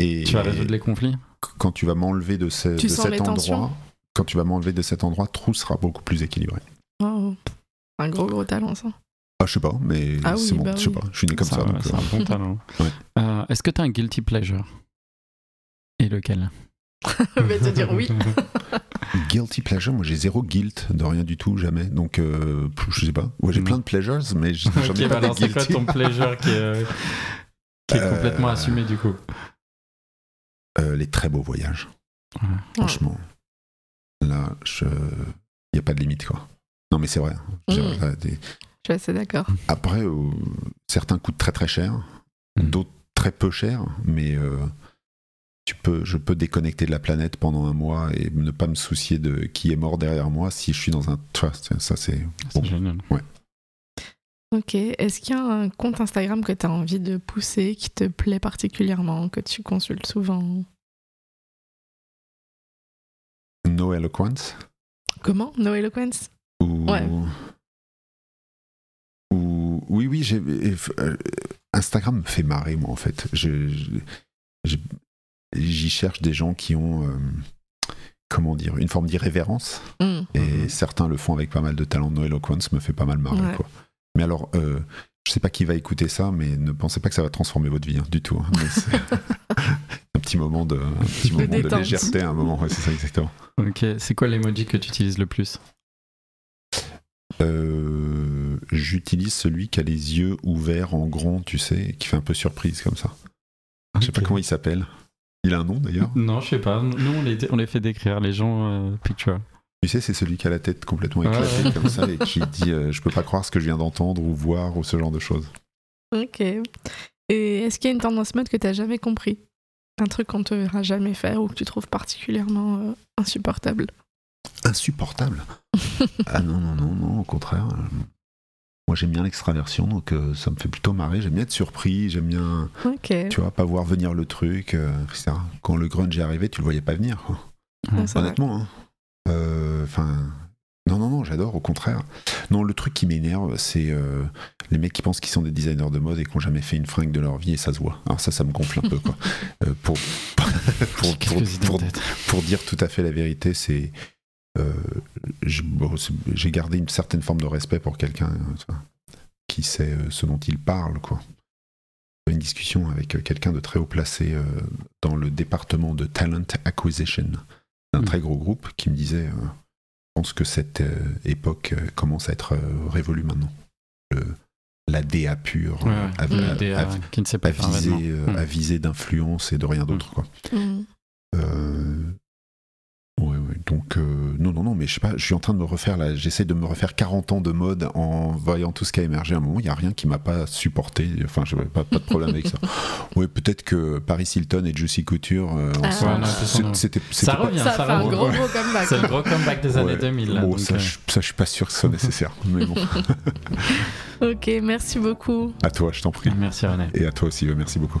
Et (laughs) Tu vas résoudre les conflits quand tu vas m'enlever de, ce- cet tensions endroit, quand tu vas m'enlever de cet endroit, tout sera beaucoup plus équilibré. Oh. Un gros, gros talent, ça. Ah, je sais pas, mais Ah oui, c'est bon, bah je sais oui. pas, je suis né comme ça. Ça, donc, C'est euh, un bon talent. (laughs) Ouais. Euh, Est-ce que tu as un guilty pleasure? Et lequel? Je vais te dire oui. (laughs) Guilty pleasure, moi j'ai zéro guilt de rien du tout, jamais. Donc, euh, je sais pas. Ouais, j'ai Mm. plein de pleasures, mais j'en Ok, ai bah pas de alors c'est quoi guilty. ton pleasure qui est, euh, qui est Euh, complètement assumé du coup? Euh, les très beaux voyages. Ouais. Franchement, là, il n'y a pas de limite, quoi. Non, mais c'est vrai. Dire, Mm. des- Je suis assez d'accord. Après, euh, certains coûtent très très cher, Mm. d'autres très peu cher, mais euh, tu peux, je peux déconnecter de la planète pendant un mois et ne pas me soucier de qui est mort derrière moi si je suis dans un. Tu vois, ça, c'est. Bon. génial. Ok. Est-ce qu'il y a un compte Instagram que tu as envie de pousser, qui te plaît particulièrement, que tu consultes souvent? No Eloquence Comment? No Eloquence? Ou, Ouais. ou- oui, oui, j'ai, euh, Instagram me fait marrer, moi, en fait. Je- je- je- j'y cherche des gens qui ont, euh, comment dire, une forme d'irrévérence. Hmm. Et certains le font avec pas mal de talent. No Eloquence me fait pas mal marrer, Ouais. quoi. Mais alors, euh, je sais pas qui va écouter ça, mais ne pensez pas que ça va transformer votre vie hein, du tout. hein. Mais (laughs) un petit moment de, un petit moment de détente. légèreté, un moment, ouais, c'est ça exactement. Ok, c'est quoi l'emoji que tu utilises le plus? Euh, J'utilise celui qui a les yeux ouverts en grand, tu sais, qui fait un peu surprise comme ça. Je sais pas comment il s'appelle. Il a un nom d'ailleurs? Non, je sais pas. Nous, on les, on les fait décrire, les gens euh, picture. Tu sais, c'est celui qui a la tête complètement éclatée ouais. comme ça et qui dit euh, Je peux pas croire ce que je viens d'entendre ou voir ou ce genre de choses. Ok. Et est-ce qu'il y a une tendance mode que t'as jamais compris? Un truc qu'on te verra jamais faire ou que tu trouves particulièrement euh, insupportable? Insupportable? ah non, non, non, non, au contraire. Moi j'aime bien l'extraversion, donc euh, ça me fait plutôt marrer. J'aime bien être surpris, j'aime bien, tu vois, pas voir venir le truc, euh, etc. Quand le grunge est arrivé, tu le voyais pas venir, quoi. Va. honnêtement. hein. Euh, Enfin, non, non, non, j'adore, au contraire. Non, le truc qui m'énerve, c'est les mecs qui pensent qu'ils sont des designers de mode et qui n'ont jamais fait une fringue de leur vie et ça se voit. Alors ça, ça me gonfle un peu, quoi. (laughs) Pour, (laughs) pour dire tout à fait la vérité, c'est. Euh, bon, J'ai gardé une certaine forme de respect pour quelqu'un vois, qui sait euh, ce dont il parle, quoi. J'ai eu Une discussion avec euh, quelqu'un de très haut placé euh, dans le département de talent acquisition d'un Mm. très gros groupe qui me disait euh, Je pense que cette euh, époque commence à être euh, révolue maintenant. Le- la DA pure, Ouais, qui ne sait pas vêtement. euh, Mm. à viser d'influence et de rien d'autre. Mm. Euh, ouais, ouais, donc, euh, non, non, non, mais je sais pas, je suis en train de me refaire, là, j'essaie de me refaire 40 ans de mode en voyant tout ce qui a émergé. À un moment, il n'y a rien qui m'a pas supporté, enfin, je pas, pas de problème avec ça. (laughs) Ouais, peut-être que Paris Hilton et Juicy Couture, euh, Ah. ensemble, c'était. Ça revient, Ça ça, fait un revient. gros gros comeback. C'est le gros comeback des années Ouais. 2000. Là, Bon, donc, ça, euh, je, ça, je suis pas sûr que ce soit (laughs) nécessaire, mais bon, (laughs) Ok, merci beaucoup. à toi, je t'en prie. Merci René. Et à toi aussi, merci beaucoup.